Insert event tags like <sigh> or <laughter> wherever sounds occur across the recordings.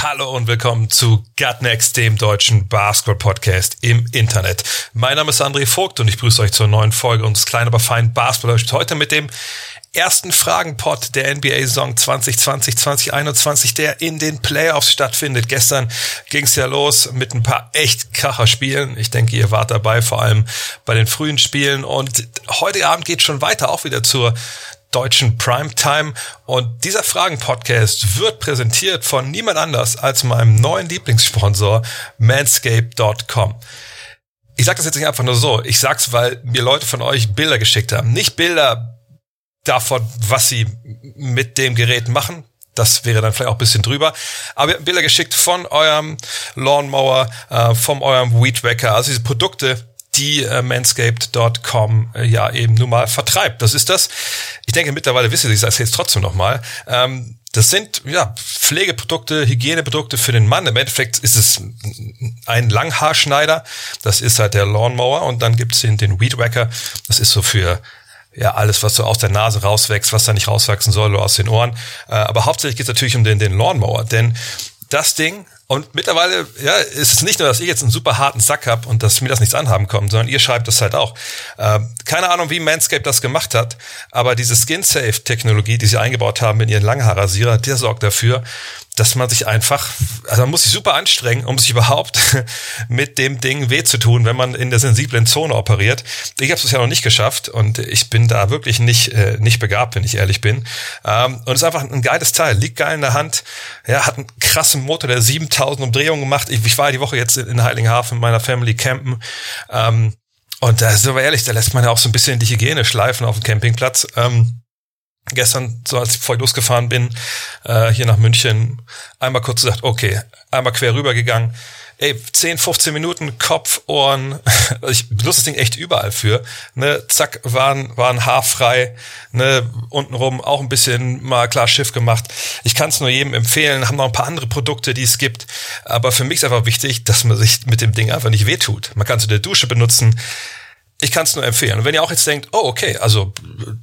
Hallo und willkommen zu Gut Next, dem deutschen Basketball-Podcast im Internet. Mein Name ist André Vogt und ich grüße euch zur neuen Folge unseres kleinen, aber feinen Basketball. Heute mit dem ersten Fragenpot der NBA-Saison 2020-2021, der in den Playoffs stattfindet. Gestern ging es ja los mit ein paar echt Kracher-Spielen. Ich denke, ihr wart dabei, vor allem bei den frühen Spielen. Und heute Abend geht schon weiter, auch wieder zur deutschen Primetime. Und dieser Fragen-Podcast wird präsentiert von niemand anders als meinem neuen Lieblingssponsor manscape.com. Ich sage das jetzt nicht einfach nur so. Ich sag's, weil mir Leute von euch Bilder geschickt haben. Nicht Bilder davon, was sie mit dem Gerät machen. Das wäre dann vielleicht auch ein bisschen drüber. Aber ihr habt Bilder geschickt von eurem Lawnmower, äh, von eurem Weedwacker. Also diese Produkte, die äh, manscaped.com äh, ja eben nun mal vertreibt. Das ist das. Ich denke, mittlerweile wisst ihr, ich sage es jetzt trotzdem nochmal. Ähm, das sind ja Pflegeprodukte, Hygieneprodukte für den Mann. Im Endeffekt ist es ein Langhaarschneider. Das ist halt der Lawnmower. Und dann gibt's den, den Weedwacker. Das ist so für ja, alles, was so aus der Nase rauswächst, was da nicht rauswachsen soll oder aus den Ohren. Äh, aber hauptsächlich geht es natürlich um den, den Lawnmower, denn das Ding, und mittlerweile, ja, ist es nicht nur, dass ich jetzt einen super harten Sack hab und dass mir das nichts anhaben kommt, sondern ihr schreibt das halt auch. Äh, keine Ahnung, wie Manscaped das gemacht hat, aber diese Skin-Safe-Technologie, die sie eingebaut haben in ihren Langhaarrasierer, der sorgt dafür, dass man sich einfach, also man muss sich super anstrengen, um sich überhaupt <laughs> mit dem Ding weh zu tun, wenn man in der sensiblen Zone operiert. Ich habe es bisher noch nicht geschafft und ich bin da wirklich nicht äh, nicht begabt, wenn ich ehrlich bin. Ähm, und es ist einfach ein geiles Teil, liegt geil in der Hand. Ja, hat einen krassen Motor, der 7000 Umdrehungen gemacht. Ich, ich war ja die Woche jetzt in Heiligenhafen mit meiner Family campen. Ähm, und da sind wir ehrlich, da lässt man ja auch so ein bisschen die Hygiene schleifen auf dem Campingplatz. Ähm, gestern, so als ich vorher losgefahren bin, äh, hier nach München, einmal kurz gesagt, okay, einmal quer rübergegangen. Ey, 10, 15 Minuten, Kopf, Ohren, <laughs> ich benutze das Ding echt überall für. Ne, zack, waren, waren haarfrei, ne, untenrum auch ein bisschen mal klar Schiff gemacht. Ich kann es nur jedem empfehlen, haben noch ein paar andere Produkte, die es gibt. Aber für mich ist einfach wichtig, dass man sich mit dem Ding einfach nicht wehtut. Man kann es in der Dusche benutzen, ich kann es nur empfehlen. Und wenn ihr auch jetzt denkt, oh, okay, also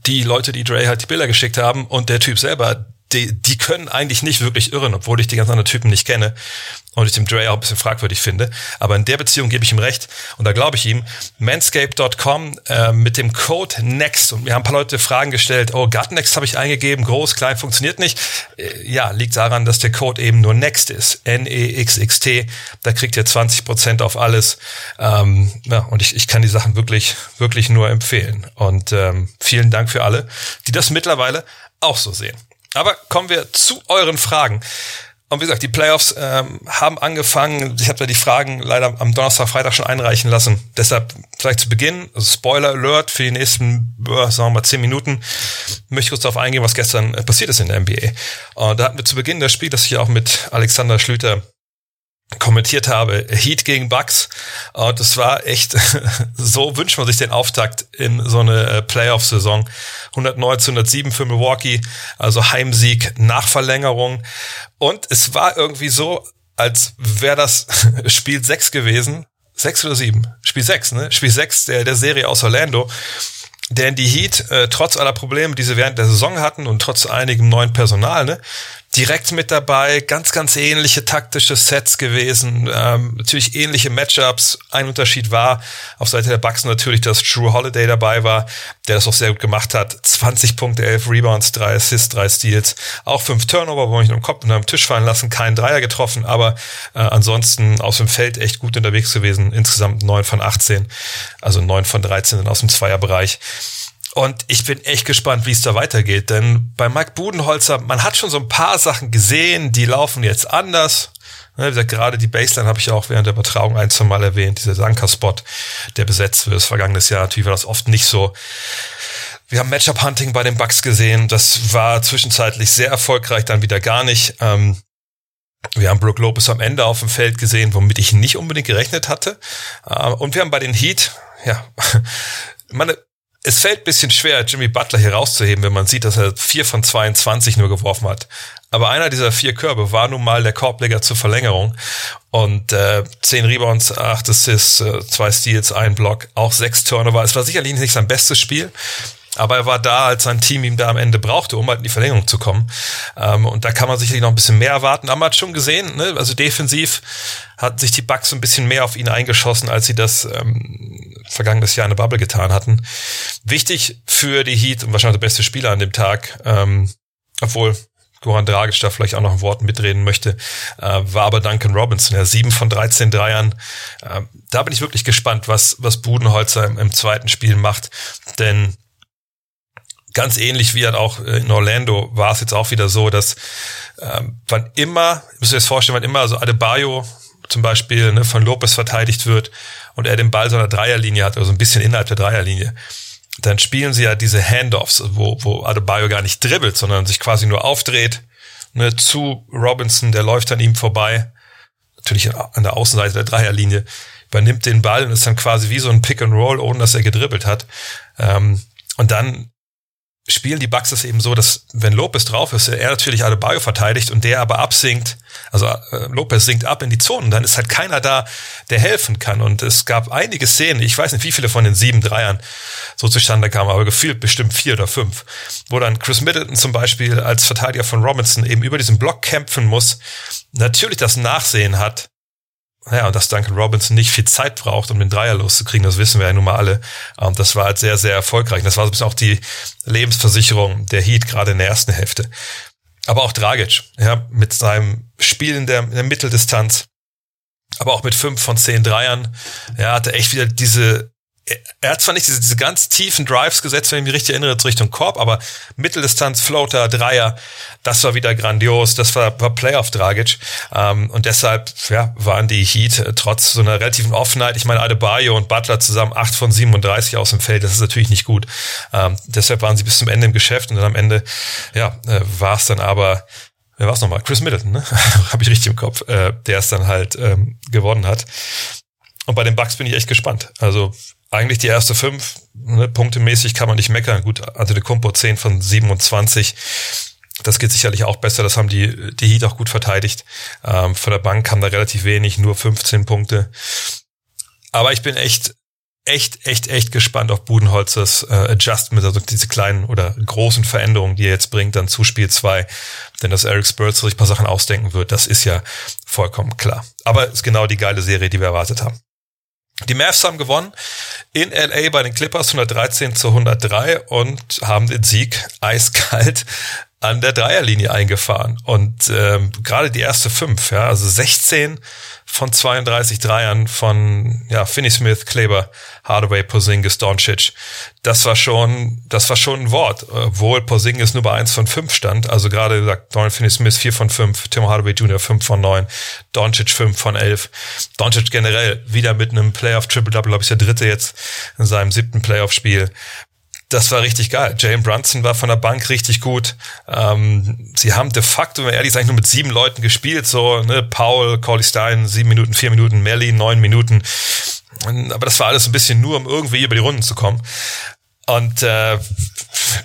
die Leute, die Dre halt die Bilder geschickt haben und der Typ selber, die, die können eigentlich nicht wirklich irren, obwohl ich die ganzen anderen Typen nicht kenne und ich dem Dre auch ein bisschen fragwürdig finde. Aber in der Beziehung gebe ich ihm recht und da glaube ich ihm. Manscape.com äh, mit dem Code NEXT und mir haben ein paar Leute Fragen gestellt, oh, Gutnext habe ich eingegeben, groß, klein, funktioniert nicht. Äh, ja, liegt daran, dass der Code eben nur NEXT ist. N-E-X-X-T. Da kriegt ihr 20% auf alles. Ähm, ja, und ich, ich kann die Sachen wirklich, wirklich nur empfehlen. Und ähm, vielen Dank für alle, die das mittlerweile auch so sehen. Aber kommen wir zu euren Fragen. Und wie gesagt, die Playoffs ähm, haben angefangen. Ich habe da die Fragen leider am Donnerstag, Freitag schon einreichen lassen. Deshalb vielleicht zu Beginn, also Spoiler Alert für die nächsten, äh, sagen wir mal, zehn Minuten, möchte ich kurz darauf eingehen, was gestern äh, passiert ist in der NBA. Und da hatten wir zu Beginn das Spiel, das ich auch mit Alexander Schlüter kommentiert habe, Heat gegen Bucks. Und das war echt, <laughs> so wünscht man sich den Auftakt in so eine äh, Playoff-Saison. 119, 107 für Milwaukee, also Heimsieg nach Verlängerung. Und es war irgendwie so, als wäre das <laughs> Spiel 6 gewesen. 6 oder 7? Spiel 6, ne? Spiel 6 der, der Serie aus Orlando. Denn die Heat, äh, trotz aller Probleme, die sie während der Saison hatten und trotz einigem neuen Personal, ne, direkt mit dabei, ganz, ganz ähnliche taktische Sets gewesen, ähm, natürlich ähnliche Matchups. Ein Unterschied war auf Seite der Bucks natürlich, dass Drew Holiday dabei war, der das auch sehr gut gemacht hat. 20 Punkte, 11 Rebounds, 3 Assists, 3 Steals, auch 5 Turnover, wo ich noch den Kopf unter dem Tisch fallen lassen, keinen Dreier getroffen, aber äh, ansonsten aus dem Feld echt gut unterwegs gewesen. Insgesamt 9 von 18, also 9 von 13 aus dem Zweierbereich. Und ich bin echt gespannt, wie es da weitergeht. Denn bei Mike Budenholzer, man hat schon so ein paar Sachen gesehen, die laufen jetzt anders. Ne, wie gesagt, gerade die Baseline habe ich auch während der Übertragung ein, zwei Mal erwähnt, dieser Sanka-Spot, der besetzt wird. Das vergangenes Jahr natürlich war das oft nicht so. Wir haben Matchup-Hunting bei den Bucks gesehen. Das war zwischenzeitlich sehr erfolgreich, dann wieder gar nicht. Ähm, Wir haben Brook Lopez am Ende auf dem Feld gesehen, womit ich nicht unbedingt gerechnet hatte. Äh, und wir haben bei den Heat, ja, <laughs> meine, es fällt bisschen schwer, Jimmy Butler hier rauszuheben, wenn man sieht, dass er vier von 22 nur geworfen hat. Aber einer dieser vier Körbe war nun mal der Korbleger zur Verlängerung. Und äh, zehn Rebounds, acht Assists, äh, zwei Steals, ein Block, auch sechs Turnover. Es war sicherlich nicht sein bestes Spiel, aber er war da, als sein Team ihm da am Ende brauchte, um halt in die Verlängerung zu kommen. Ähm, und da kann man sicherlich noch ein bisschen mehr erwarten. Aber man hat schon gesehen, ne? also defensiv hat sich die so ein bisschen mehr auf ihn eingeschossen, als sie das ähm, vergangenes Jahr in der Bubble getan hatten. Wichtig für die Heat und wahrscheinlich der beste Spieler an dem Tag, ähm, obwohl Goran Dragic da vielleicht auch noch ein Wort mitreden möchte, äh, war aber Duncan Robinson, ja, sieben von 13 Dreiern. Äh, da bin ich wirklich gespannt, was, was Budenholzer im, im zweiten Spiel macht, denn ganz ähnlich wie halt auch in Orlando war es jetzt auch wieder so, dass ähm, wann immer, müsst ihr euch vorstellen, wann immer so Adebayo zum Beispiel ne, von Lopez verteidigt wird und er den Ball so einer Dreierlinie hat, also ein bisschen innerhalb der Dreierlinie, dann spielen sie ja diese Handoffs, wo, wo Adebayo gar nicht dribbelt, sondern sich quasi nur aufdreht ne, zu Robinson, der läuft an ihm vorbei, natürlich an der Außenseite der Dreierlinie, übernimmt den Ball und ist dann quasi wie so ein Pick and Roll, ohne dass er gedribbelt hat. Ähm, und dann spielen die Bucks es eben so, dass wenn Lopez drauf ist, er natürlich Adebayo verteidigt und der aber absinkt, also äh, Lopez sinkt ab in die Zonen, dann ist halt keiner da, der helfen kann. Und es gab einige Szenen, ich weiß nicht, wie viele von den sieben Dreiern so zustande kamen, aber gefühlt bestimmt vier oder fünf, wo dann Chris Middleton zum Beispiel als Verteidiger von Robinson eben über diesen Block kämpfen muss, natürlich das Nachsehen hat, ja, und dass Duncan Robinson nicht viel Zeit braucht, um den Dreier loszukriegen, das wissen wir ja nun mal alle. Und das war halt sehr, sehr erfolgreich. Und das war so ein bisschen auch die Lebensversicherung der Heat, gerade in der ersten Hälfte. Aber auch Dragic, ja, mit seinem Spiel in der, in der Mitteldistanz, aber auch mit fünf von zehn Dreiern, ja, hatte echt wieder diese er hat zwar nicht diese, diese ganz tiefen Drives gesetzt, wenn ich mich richtig erinnere, Richtung Korb, aber Mitteldistanz, Floater, Dreier, das war wieder grandios, das war, war Playoff Dragic. Ähm, und deshalb ja, waren die Heat äh, trotz so einer relativen Offenheit, ich meine, Adebayo und Butler zusammen 8 von 37 aus dem Feld, das ist natürlich nicht gut. Ähm, deshalb waren sie bis zum Ende im Geschäft und dann am Ende ja, äh, war es dann aber Wer war es nochmal? Chris Middleton, ne? <laughs> Habe ich richtig im Kopf, äh, der es dann halt ähm, gewonnen hat. Und bei den Bucks bin ich echt gespannt. Also eigentlich die erste fünf, ne, punktemäßig kann man nicht meckern. Gut, Antetokounmpo 10 von 27. Das geht sicherlich auch besser. Das haben die, die Heat auch gut verteidigt. Ähm, von der Bank kam da relativ wenig, nur 15 Punkte. Aber ich bin echt, echt, echt, echt gespannt auf Budenholzers äh, Adjustment, also diese kleinen oder großen Veränderungen, die er jetzt bringt, dann zu Spiel zwei. Denn dass Eric Spurs sich paar Sachen ausdenken wird, das ist ja vollkommen klar. Aber ist genau die geile Serie, die wir erwartet haben. Die Mavs haben gewonnen in LA bei den Clippers 113 zu 103 und haben den Sieg eiskalt an der Dreierlinie eingefahren. Und ähm, gerade die erste fünf, ja, also 16 von 32 Dreiern von ja, Finney Smith, Kleber, Hardaway, Porzingis, Doncic. Das war schon, das war schon ein Wort, obwohl Porzingis nur bei eins von fünf stand. Also gerade gesagt, Dorian Finney Smith vier von fünf, Tim Hardaway Jr. fünf von neun, Doncic fünf von elf. Doncic generell wieder mit einem Playoff Triple Double, glaube ich, der dritte jetzt in seinem siebten Playoff Spiel das war richtig geil. Jalen Brunson war von der Bank richtig gut. Ähm, sie haben de facto, wenn man ehrlich ist, eigentlich nur mit sieben Leuten gespielt. So, ne, Paul, Corley Stein, sieben Minuten, vier Minuten, Melly, neun Minuten. Aber das war alles ein bisschen nur, um irgendwie über die Runden zu kommen. Und äh,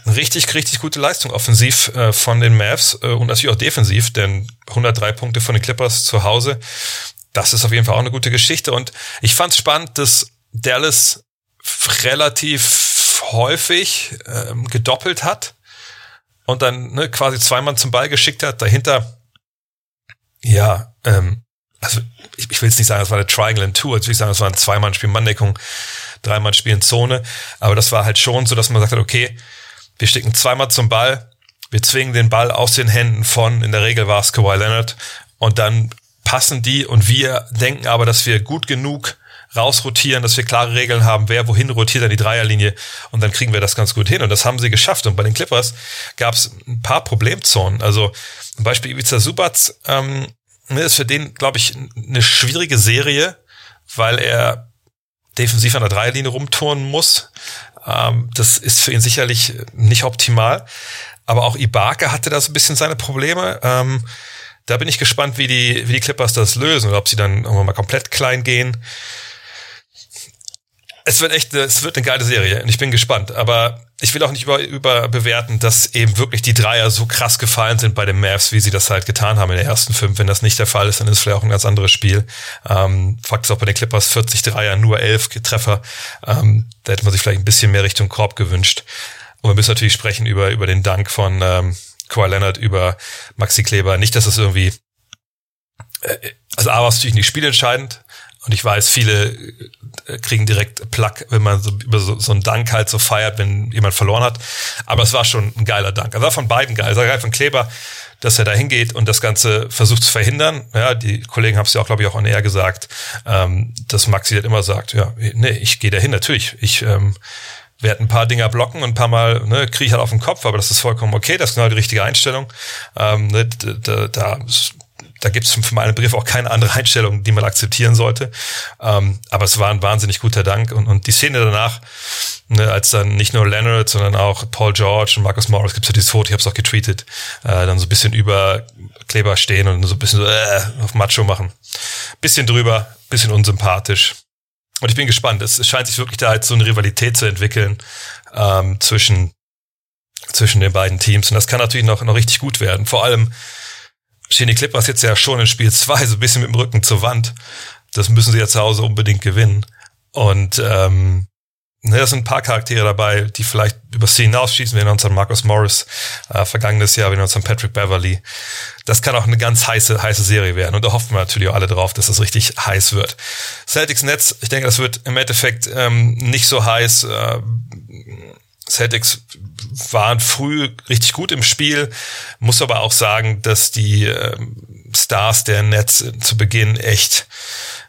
richtig, richtig gute Leistung offensiv äh, von den Mavs äh, und natürlich auch defensiv, denn 103 Punkte von den Clippers zu Hause, das ist auf jeden Fall auch eine gute Geschichte. Und ich fand es spannend, dass Dallas relativ häufig ähm, gedoppelt hat und dann ne, quasi zweimal zum Ball geschickt hat. Dahinter, ja, ähm, also ich, ich will jetzt nicht sagen, das war eine Triangle in Two, also will ich sagen, das war ein Zweimann-Spiel Manndeckung, Dreimann-Spiel in Zone, aber das war halt schon so, dass man sagt hat, okay, wir stecken zweimal zum Ball, wir zwingen den Ball aus den Händen von, in der Regel war es Kawhi Leonard, und dann passen die und wir denken aber, dass wir gut genug rausrotieren, dass wir klare Regeln haben, wer wohin rotiert an die Dreierlinie und dann kriegen wir das ganz gut hin. Und das haben sie geschafft. Und bei den Clippers gab es ein paar Problemzonen. Also zum Beispiel Ivica Subac ähm, ne, ist für den, glaube ich, eine schwierige Serie, weil er defensiv an der Dreierlinie rumturnen muss. Ähm, das ist für ihn sicherlich nicht optimal. Aber auch Ibaka hatte da so ein bisschen seine Probleme. Ähm, da bin ich gespannt, wie die, wie die Clippers das lösen oder ob sie dann irgendwann mal komplett klein gehen. Es wird echt, es wird eine geile Serie und ich bin gespannt. Aber ich will auch nicht über, überbewerten, dass eben wirklich die Dreier so krass gefallen sind bei den Mavs, wie sie das halt getan haben in den ersten fünf. Wenn das nicht der Fall ist, dann ist es vielleicht auch ein ganz anderes Spiel. Ähm, Fakt ist auch bei den Clippers 40 Dreier, nur elf Treffer. Ähm, da hätte man sich vielleicht ein bisschen mehr Richtung Korb gewünscht. Und wir müssen natürlich sprechen über, über den Dank von ähm, Kawhi Leonard, über Maxi Kleber. Nicht, dass das irgendwie äh, also A war es natürlich nicht spielentscheidend, und ich weiß, viele äh, kriegen direkt Plack, wenn man so über so, so einen Dank halt so feiert, wenn jemand verloren hat. Aber es war schon ein geiler Dank. Also war von beiden geil. Also von Kleber, dass er da hingeht und das Ganze versucht zu verhindern. Ja, die Kollegen haben es ja auch, glaube ich, auch on air gesagt, ähm, dass Maxi halt immer sagt, ja, nee, ich gehe dahin, natürlich. Ich ähm, werde ein paar Dinger blocken und ein paar Mal ne, kriege ich halt auf den Kopf, aber das ist vollkommen okay, das ist genau die richtige Einstellung. Ähm, ne, da, da da gibt es für meinen Begriff auch keine andere Einstellung, die man akzeptieren sollte. Ähm, aber es war ein wahnsinnig guter Dank. Und, und die Szene danach, ne, als dann nicht nur Leonard, sondern auch Paul George und Marcus Morris, gibt es ja dieses Foto, ich habe es auch getweetet, äh, dann so ein bisschen über Kleber stehen und so ein bisschen so äh, auf Macho machen. Bisschen drüber, bisschen unsympathisch. Und ich bin gespannt. Es scheint sich wirklich da halt so eine Rivalität zu entwickeln ähm, zwischen zwischen den beiden Teams. Und das kann natürlich noch, noch richtig gut werden. Vor allem, die Clippers jetzt ja schon in Spiel 2 so ein bisschen mit dem Rücken zur Wand. Das müssen sie ja zu Hause unbedingt gewinnen. Und ähm, ne, da sind ein paar Charaktere dabei, die vielleicht über sie hinausschießen. Wir erinnern uns an Marcus Morris äh, vergangenes Jahr, wir erinnern uns an Patrick Beverly. Das kann auch eine ganz heiße, heiße Serie werden. Und da hoffen wir natürlich auch alle drauf, dass das richtig heiß wird. Celtics Netz, ich denke, das wird im Endeffekt ähm, nicht so heiß. Äh, Celtics waren früh richtig gut im Spiel, muss aber auch sagen, dass die ähm, Stars der Nets zu Beginn echt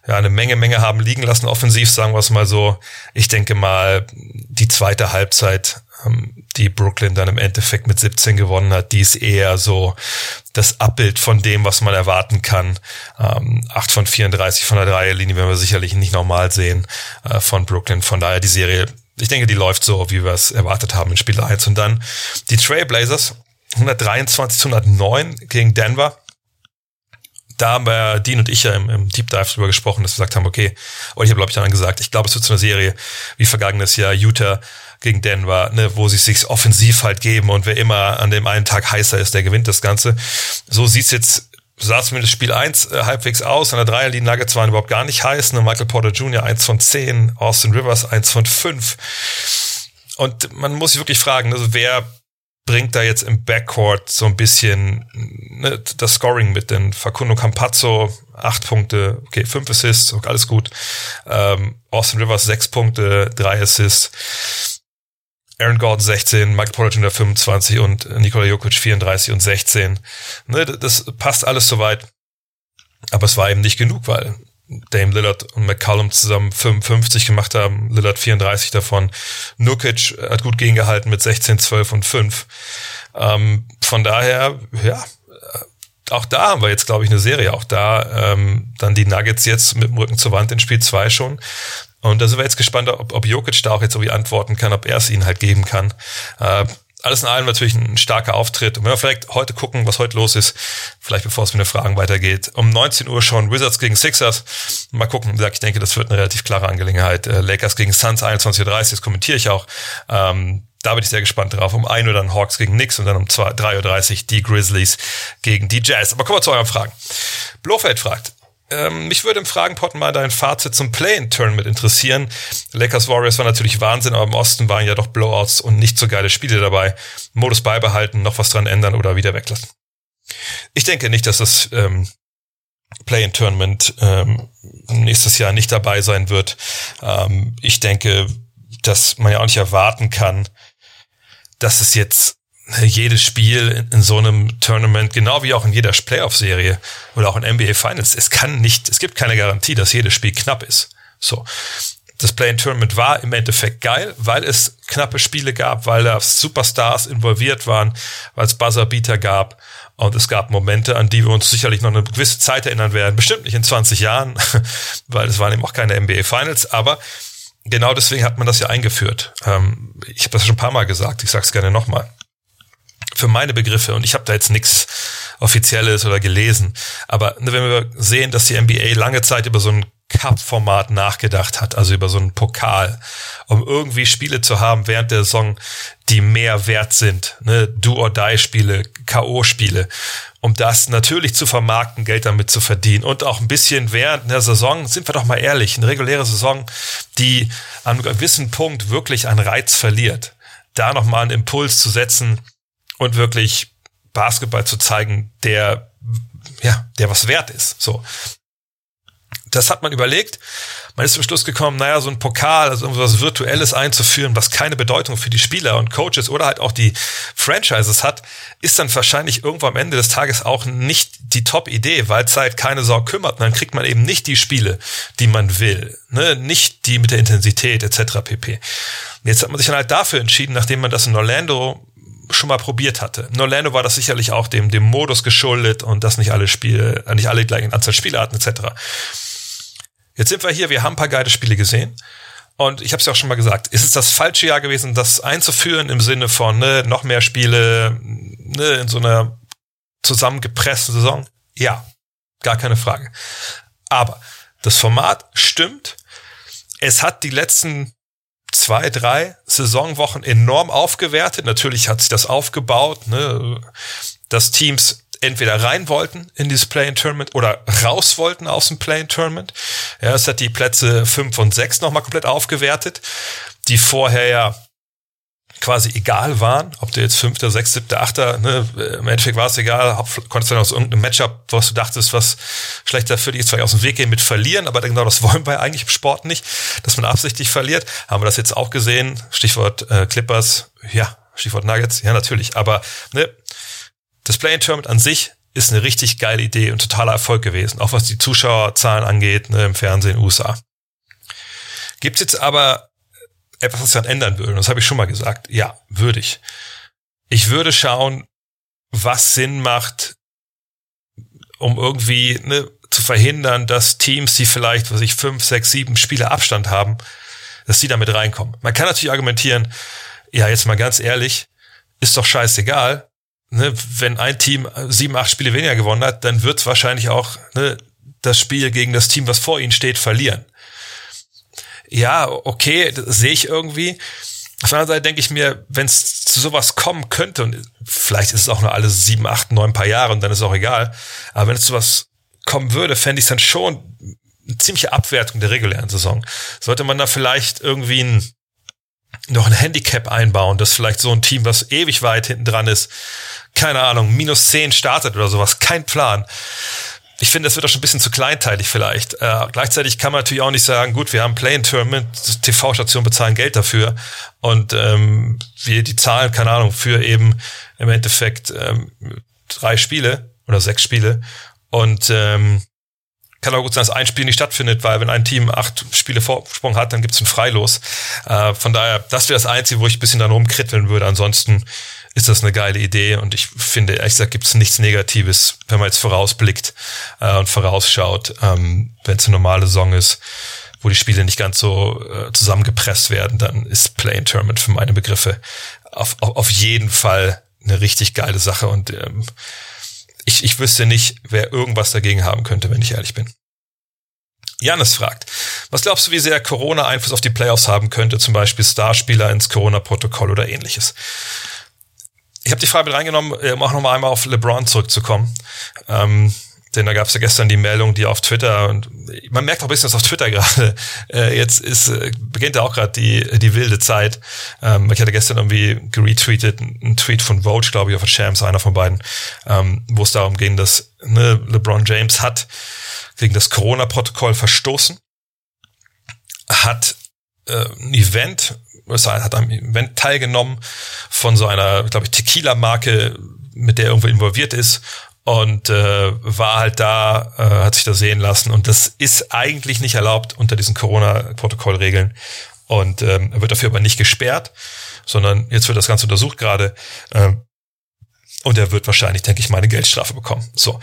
ja, eine Menge, Menge haben liegen lassen, offensiv, sagen wir es mal so. Ich denke mal, die zweite Halbzeit, ähm, die Brooklyn dann im Endeffekt mit 17 gewonnen hat, die ist eher so das Abbild von dem, was man erwarten kann. Ähm, 8 von 34 von der Dreierlinie werden wir sicherlich nicht normal sehen äh, von Brooklyn. Von daher die Serie ich denke, die läuft so, wie wir es erwartet haben in Spiel 1. Und dann die Trailblazers 123 zu 109 gegen Denver. Da haben wir, Dean und ich ja im, im Deep Dive drüber gesprochen, dass wir gesagt haben, okay, oder ich habe, glaube ich, dann gesagt, ich glaube, es wird so eine Serie wie vergangenes Jahr Utah gegen Denver, ne, wo sie sich offensiv halt geben und wer immer an dem einen Tag heißer ist, der gewinnt das Ganze. So sieht's jetzt sah zumindest Spiel 1 äh, halbwegs aus. An der Dreierlinie Nuggets waren überhaupt gar nicht heiß. Ne? Michael Porter Jr. 1 von 10, Austin Rivers 1 von 5. Und man muss sich wirklich fragen, also wer bringt da jetzt im Backcourt so ein bisschen ne, das Scoring mit? Denn Facundo Campazzo, 8 Punkte, okay, 5 Assists, alles gut. Ähm, Austin Rivers 6 Punkte, 3 Assists. Aaron Gordon 16, Mike Jr. 25 und Nikola Jokic 34 und 16. Ne, das passt alles soweit. Aber es war eben nicht genug, weil Dame Lillard und McCallum zusammen 55 gemacht haben, Lillard 34 davon. Nukic hat gut gegengehalten mit 16, 12 und 5. Ähm, von daher, ja, auch da haben wir jetzt, glaube ich, eine Serie. Auch da ähm, dann die Nuggets jetzt mit dem Rücken zur Wand in Spiel 2 schon. Und da sind wir jetzt gespannt, ob, ob Jokic da auch jetzt irgendwie antworten kann, ob er es ihnen halt geben kann. Äh, alles in allem natürlich ein starker Auftritt. Und wenn wir vielleicht heute gucken, was heute los ist, vielleicht bevor es mit den Fragen weitergeht. Um 19 Uhr schon Wizards gegen Sixers. Mal gucken. Ich denke, das wird eine relativ klare Angelegenheit. Äh, Lakers gegen Suns 21.30 Uhr, das kommentiere ich auch. Ähm, da bin ich sehr gespannt drauf. Um 1 Uhr dann Hawks gegen Knicks und dann um 3.30 Uhr die Grizzlies gegen die Jazz. Aber kommen wir zu euren Fragen. Blofeld fragt, ähm, mich würde im Fragenpot mal dein Fazit zum Play-in-Tournament interessieren. Lakers Warriors war natürlich Wahnsinn, aber im Osten waren ja doch Blowouts und nicht so geile Spiele dabei. Modus beibehalten, noch was dran ändern oder wieder weglassen. Ich denke nicht, dass das ähm, Play-in-Tournament ähm, nächstes Jahr nicht dabei sein wird. Ähm, ich denke, dass man ja auch nicht erwarten kann, dass es jetzt jedes Spiel in, so einem Tournament, genau wie auch in jeder Playoff-Serie oder auch in NBA Finals, es kann nicht, es gibt keine Garantie, dass jedes Spiel knapp ist. So. Das Play-in-Tournament war im Endeffekt geil, weil es knappe Spiele gab, weil da Superstars involviert waren, weil es Buzzerbeater gab. Und es gab Momente, an die wir uns sicherlich noch eine gewisse Zeit erinnern werden. Bestimmt nicht in 20 Jahren, <laughs> weil es waren eben auch keine NBA Finals. Aber genau deswegen hat man das ja eingeführt. Ähm, ich habe das schon ein paar Mal gesagt, ich sage es gerne nochmal für meine Begriffe, und ich habe da jetzt nichts Offizielles oder gelesen, aber ne, wenn wir sehen, dass die NBA lange Zeit über so ein Cup-Format nachgedacht hat, also über so einen Pokal, um irgendwie Spiele zu haben während der Saison, die mehr wert sind, ne, Do-or-Die-Spiele, K.O.-Spiele, um das natürlich zu vermarkten, Geld damit zu verdienen und auch ein bisschen während der Saison, sind wir doch mal ehrlich, eine reguläre Saison, die an einem gewissen Punkt wirklich einen Reiz verliert, da nochmal einen Impuls zu setzen und wirklich Basketball zu zeigen, der ja, der was wert ist. So das hat man überlegt. Man ist zum Schluss gekommen, naja, so ein Pokal, also irgendwas Virtuelles einzuführen, was keine Bedeutung für die Spieler und Coaches oder halt auch die Franchises hat, ist dann wahrscheinlich irgendwo am Ende des Tages auch nicht die Top-Idee, weil es halt keine Sau kümmert. Und dann kriegt man eben nicht die Spiele, die man will. Ne? Nicht die mit der Intensität etc. pp. Jetzt hat man sich dann halt dafür entschieden, nachdem man das in Orlando schon mal probiert hatte. In Orlando war das sicherlich auch dem, dem Modus geschuldet und dass nicht alle Spiele, nicht alle gleichen Anzahl Spiele hatten etc. Jetzt sind wir hier, wir haben ein paar geile Spiele gesehen. Und ich habe es ja auch schon mal gesagt, ist es das falsche Jahr gewesen, das einzuführen im Sinne von ne, noch mehr Spiele ne, in so einer zusammengepressten Saison? Ja, gar keine Frage. Aber das Format stimmt. Es hat die letzten zwei, drei Saisonwochen enorm aufgewertet. Natürlich hat sich das aufgebaut, ne, dass Teams entweder rein wollten in dieses Play-in-Tournament oder raus wollten aus dem Play-in-Tournament. Ja, es hat die Plätze fünf und sechs nochmal komplett aufgewertet, die vorher ja quasi egal waren, ob du jetzt fünfter, sechster, siebter, achter, ne, im Endeffekt war es egal, konntest du dann aus irgendeinem Matchup, was du dachtest, was schlechter für dich ist, vielleicht aus dem Weg gehen mit verlieren, aber genau das <laughs> wollen wir eigentlich im Sport nicht, dass man absichtlich verliert. Haben wir das jetzt auch gesehen, Stichwort äh, Clippers, ja, Stichwort Nuggets, ja natürlich, aber ne, das Play-in-Tournament an sich ist eine richtig geile Idee und totaler Erfolg gewesen, auch was die Zuschauerzahlen angeht ne, im Fernsehen USA. Gibt es jetzt aber etwas, was ich dann ändern würde? Das habe ich schon mal gesagt. Ja, würde ich. Ich würde schauen, was Sinn macht, um irgendwie ne, zu verhindern, dass Teams, die vielleicht, was ich, fünf, sechs, sieben Spiele Abstand haben, dass die damit reinkommen. Man kann natürlich argumentieren, ja, jetzt mal ganz ehrlich, ist doch scheißegal, ne, wenn ein Team sieben, acht Spiele weniger gewonnen hat, dann wird es wahrscheinlich auch ne, das Spiel gegen das Team, was vor ihnen steht, verlieren. Ja, okay, sehe ich irgendwie. Auf der anderen Seite denke ich mir, wenn es zu sowas kommen könnte, und vielleicht ist es auch nur alle sieben, acht, neun paar Jahre und dann ist es auch egal, aber wenn es zu was kommen würde, fände ich es dann schon eine ziemliche Abwertung der regulären Saison. Sollte man da vielleicht irgendwie ein noch ein Handicap einbauen, dass vielleicht so ein Team, was ewig weit hinten dran ist, keine Ahnung, minus zehn startet oder sowas, kein Plan. Ich finde, das wird auch schon ein bisschen zu kleinteilig vielleicht. Äh, gleichzeitig kann man natürlich auch nicht sagen, gut, wir haben Play-in-Tournament, TV-Stationen bezahlen Geld dafür und ähm, wir die zahlen, keine Ahnung, für eben im Endeffekt ähm, drei Spiele oder sechs Spiele und ähm, kann auch gut sein, dass ein Spiel nicht stattfindet, weil wenn ein Team acht Spiele Vorsprung hat, dann gibt es ein Freilos. Äh, von daher, das wäre das Einzige, wo ich ein bisschen dann rumkritteln würde. Ansonsten ist das eine geile Idee und ich finde, ehrlich gesagt, gibt es nichts Negatives, wenn man jetzt vorausblickt äh, und vorausschaut, ähm, wenn es eine normale Saison ist, wo die Spiele nicht ganz so äh, zusammengepresst werden, dann ist Play-in Tournament für meine Begriffe auf, auf, auf jeden Fall eine richtig geile Sache und ähm, ich, ich wüsste nicht, wer irgendwas dagegen haben könnte, wenn ich ehrlich bin. Janis fragt, was glaubst du, wie sehr Corona Einfluss auf die Playoffs haben könnte, zum Beispiel Starspieler ins Corona-Protokoll oder ähnliches? Ich habe die Frage mit reingenommen, um auch nochmal einmal auf LeBron zurückzukommen. Ähm, denn da gab es ja gestern die Meldung, die auf Twitter und man merkt auch ein bisschen, dass auf Twitter <laughs> gerade äh, jetzt ist äh, beginnt ja auch gerade die die wilde Zeit. Ähm, ich hatte gestern irgendwie geretweetet einen Tweet von Vogue, glaube ich, auf Champs, einer von beiden, ähm, wo es darum ging, dass ne, LeBron James hat gegen das Corona-Protokoll verstoßen, hat äh, ein Event, hat am Event teilgenommen von so einer, glaube ich, Tequila-Marke, mit der er irgendwo involviert ist und äh, war halt da, äh, hat sich da sehen lassen und das ist eigentlich nicht erlaubt unter diesen Corona-Protokollregeln und ähm, wird dafür aber nicht gesperrt, sondern jetzt wird das Ganze untersucht gerade äh, und er wird wahrscheinlich, denke ich mal, eine Geldstrafe bekommen. So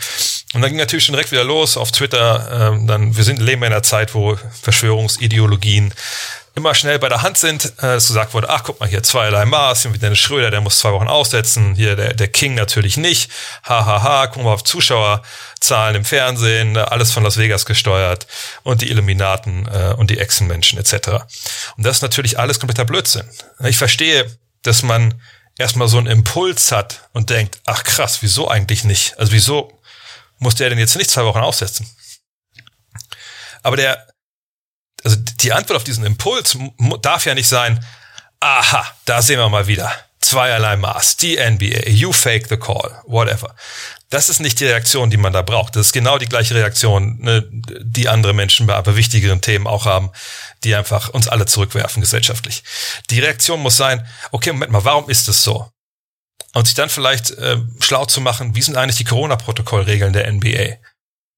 und dann ging natürlich schon direkt wieder los auf Twitter. Ähm, dann wir sind leben in einer Zeit, wo Verschwörungsideologien immer schnell bei der Hand sind, äh, dass gesagt wurde, ach, guck mal hier, zweierlei Maß, hier mit Dennis Schröder, der muss zwei Wochen aussetzen, hier der, der King natürlich nicht, hahaha, ha, ha. gucken wir auf Zuschauerzahlen im Fernsehen, ne, alles von Las Vegas gesteuert und die Illuminaten äh, und die Echsenmenschen etc. Und das ist natürlich alles kompletter Blödsinn. Ich verstehe, dass man erstmal so einen Impuls hat und denkt, ach krass, wieso eigentlich nicht? Also wieso muss der denn jetzt nicht zwei Wochen aussetzen? Aber der, also die Antwort auf diesen Impuls darf ja nicht sein, aha, da sehen wir mal wieder. Zweierlei Maß, die NBA, you fake the call, whatever. Das ist nicht die Reaktion, die man da braucht. Das ist genau die gleiche Reaktion, ne, die andere Menschen bei aber wichtigeren Themen auch haben, die einfach uns alle zurückwerfen gesellschaftlich. Die Reaktion muss sein, okay, Moment mal, warum ist es so? Und sich dann vielleicht äh, schlau zu machen, wie sind eigentlich die Corona-Protokollregeln der NBA?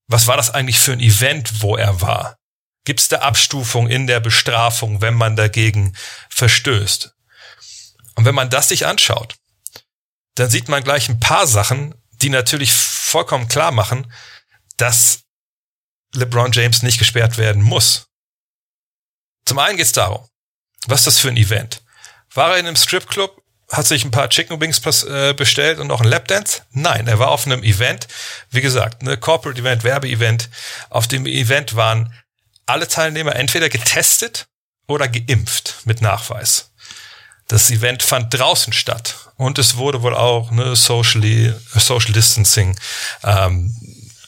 Was war das eigentlich für ein Event, wo er war? Gibt es da Abstufung in der Bestrafung, wenn man dagegen verstößt? Und wenn man das sich anschaut, dann sieht man gleich ein paar Sachen, die natürlich vollkommen klar machen, dass LeBron James nicht gesperrt werden muss. Zum einen geht es darum, was ist das für ein Event? War er in einem Stripclub, hat sich ein paar Chicken Wings äh, bestellt und noch ein Lapdance? Nein, er war auf einem Event, wie gesagt, eine Corporate Event, Werbeevent. Auf dem Event waren alle Teilnehmer entweder getestet oder geimpft mit Nachweis. Das Event fand draußen statt und es wurde wohl auch ne, socially, Social Distancing. Ähm,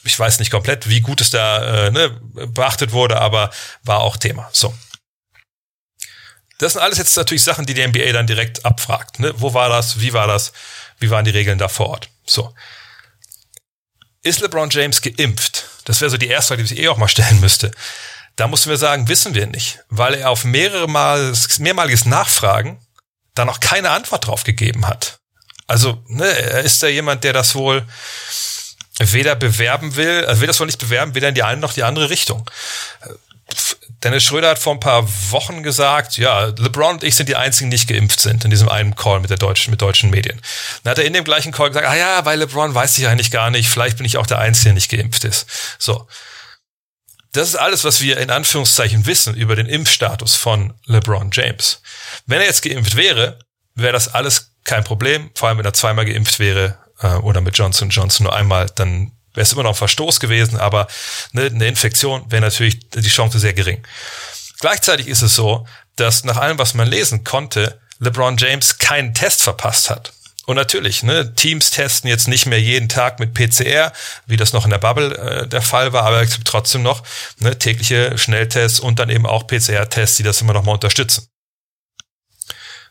ich weiß nicht komplett, wie gut es da äh, ne, beachtet wurde, aber war auch Thema. So. Das sind alles jetzt natürlich Sachen, die die NBA dann direkt abfragt. Ne? Wo war das? Wie war das? Wie waren die Regeln da vor Ort? So. Ist LeBron James geimpft? Das wäre so die erste Frage, die ich eh auch mal stellen müsste. Da mussten wir sagen, wissen wir nicht, weil er auf mehrere Mal, mehrmaliges Nachfragen da noch keine Antwort drauf gegeben hat. Also, ne, er ist da jemand, der das wohl weder bewerben will, also will das wohl nicht bewerben, weder in die eine noch die andere Richtung. Dennis Schröder hat vor ein paar Wochen gesagt, ja, LeBron und ich sind die einzigen, die nicht geimpft sind in diesem einen Call mit der deutschen, mit deutschen Medien. Dann hat er in dem gleichen Call gesagt, ah ja, bei LeBron weiß ich eigentlich gar nicht, vielleicht bin ich auch der Einzige, der nicht geimpft ist. So. Das ist alles, was wir in Anführungszeichen wissen über den Impfstatus von LeBron James. Wenn er jetzt geimpft wäre, wäre das alles kein Problem. Vor allem, wenn er zweimal geimpft wäre äh, oder mit Johnson Johnson nur einmal, dann wäre es immer noch ein Verstoß gewesen, aber ne, eine Infektion wäre natürlich die Chance sehr gering. Gleichzeitig ist es so, dass nach allem, was man lesen konnte, LeBron James keinen Test verpasst hat. Und natürlich, ne, Teams testen jetzt nicht mehr jeden Tag mit PCR, wie das noch in der Bubble äh, der Fall war, aber es gibt trotzdem noch ne, tägliche Schnelltests und dann eben auch PCR-Tests, die das immer noch mal unterstützen.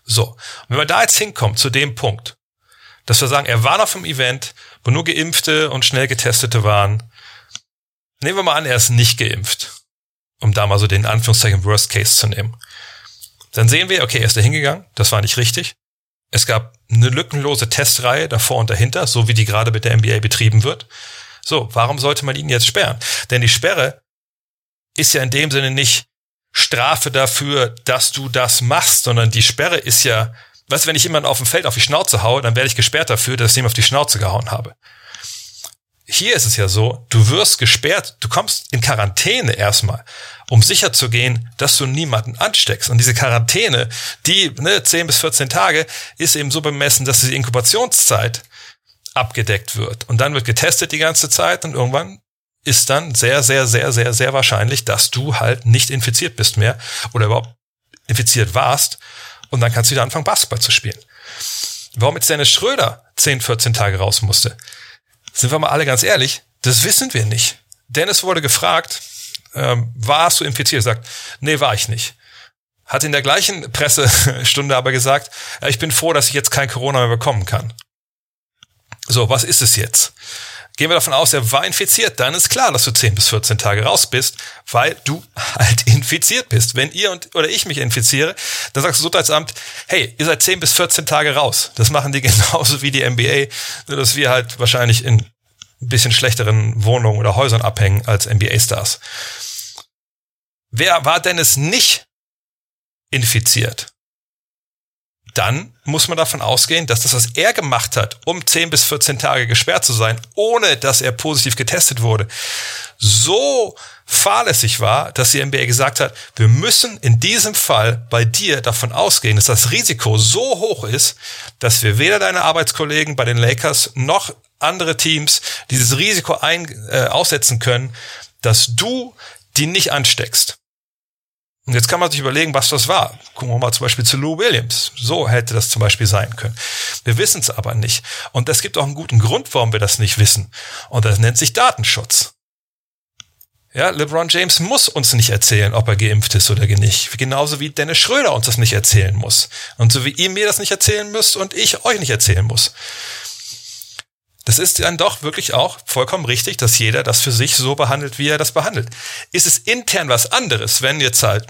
So, wenn man da jetzt hinkommt zu dem Punkt, dass wir sagen, er war noch vom Event, wo nur Geimpfte und schnell Getestete waren. Nehmen wir mal an, er ist nicht geimpft, um da mal so den Anführungszeichen Worst Case zu nehmen. Dann sehen wir, okay, er ist da hingegangen, das war nicht richtig. Es gab eine lückenlose Testreihe davor und dahinter, so wie die gerade mit der NBA betrieben wird. So, warum sollte man ihn jetzt sperren? Denn die Sperre ist ja in dem Sinne nicht Strafe dafür, dass du das machst, sondern die Sperre ist ja, du, wenn ich jemanden auf dem Feld auf die Schnauze haue, dann werde ich gesperrt dafür, dass ich ihm auf die Schnauze gehauen habe. Hier ist es ja so, du wirst gesperrt, du kommst in Quarantäne erstmal um sicher zu gehen, dass du niemanden ansteckst. Und diese Quarantäne, die ne, 10 bis 14 Tage, ist eben so bemessen, dass die Inkubationszeit abgedeckt wird. Und dann wird getestet die ganze Zeit und irgendwann ist dann sehr, sehr, sehr, sehr, sehr wahrscheinlich, dass du halt nicht infiziert bist mehr oder überhaupt infiziert warst. Und dann kannst du wieder anfangen, Basketball zu spielen. Warum jetzt Dennis Schröder 10, 14 Tage raus musste, sind wir mal alle ganz ehrlich, das wissen wir nicht. Dennis wurde gefragt, ähm, warst du infiziert? Er sagt, nee, war ich nicht. Hat in der gleichen Pressestunde aber gesagt, ich bin froh, dass ich jetzt kein Corona mehr bekommen kann. So, was ist es jetzt? Gehen wir davon aus, er war infiziert, dann ist klar, dass du 10 bis 14 Tage raus bist, weil du <laughs> halt infiziert bist. Wenn ihr und oder ich mich infiziere, dann sagst du Gesundheitsamt, hey, ihr seid 10 bis 14 Tage raus. Das machen die <laughs> genauso wie die NBA, nur dass wir halt wahrscheinlich in ein bisschen schlechteren Wohnungen oder Häusern abhängen als NBA-Stars. Wer war denn es nicht infiziert? Dann muss man davon ausgehen, dass das, was er gemacht hat, um 10 bis 14 Tage gesperrt zu sein, ohne dass er positiv getestet wurde, so fahrlässig war, dass die NBA gesagt hat, wir müssen in diesem Fall bei dir davon ausgehen, dass das Risiko so hoch ist, dass wir weder deine Arbeitskollegen bei den Lakers noch andere Teams dieses Risiko ein, äh, aussetzen können, dass du die nicht ansteckst. Und jetzt kann man sich überlegen, was das war. Gucken wir mal zum Beispiel zu Lou Williams. So hätte das zum Beispiel sein können. Wir wissen es aber nicht. Und es gibt auch einen guten Grund, warum wir das nicht wissen. Und das nennt sich Datenschutz. Ja, LeBron James muss uns nicht erzählen, ob er geimpft ist oder nicht. Genauso wie Dennis Schröder uns das nicht erzählen muss. Und so wie ihr mir das nicht erzählen müsst und ich euch nicht erzählen muss. Das ist dann doch wirklich auch vollkommen richtig, dass jeder das für sich so behandelt, wie er das behandelt. Ist es intern was anderes, wenn jetzt halt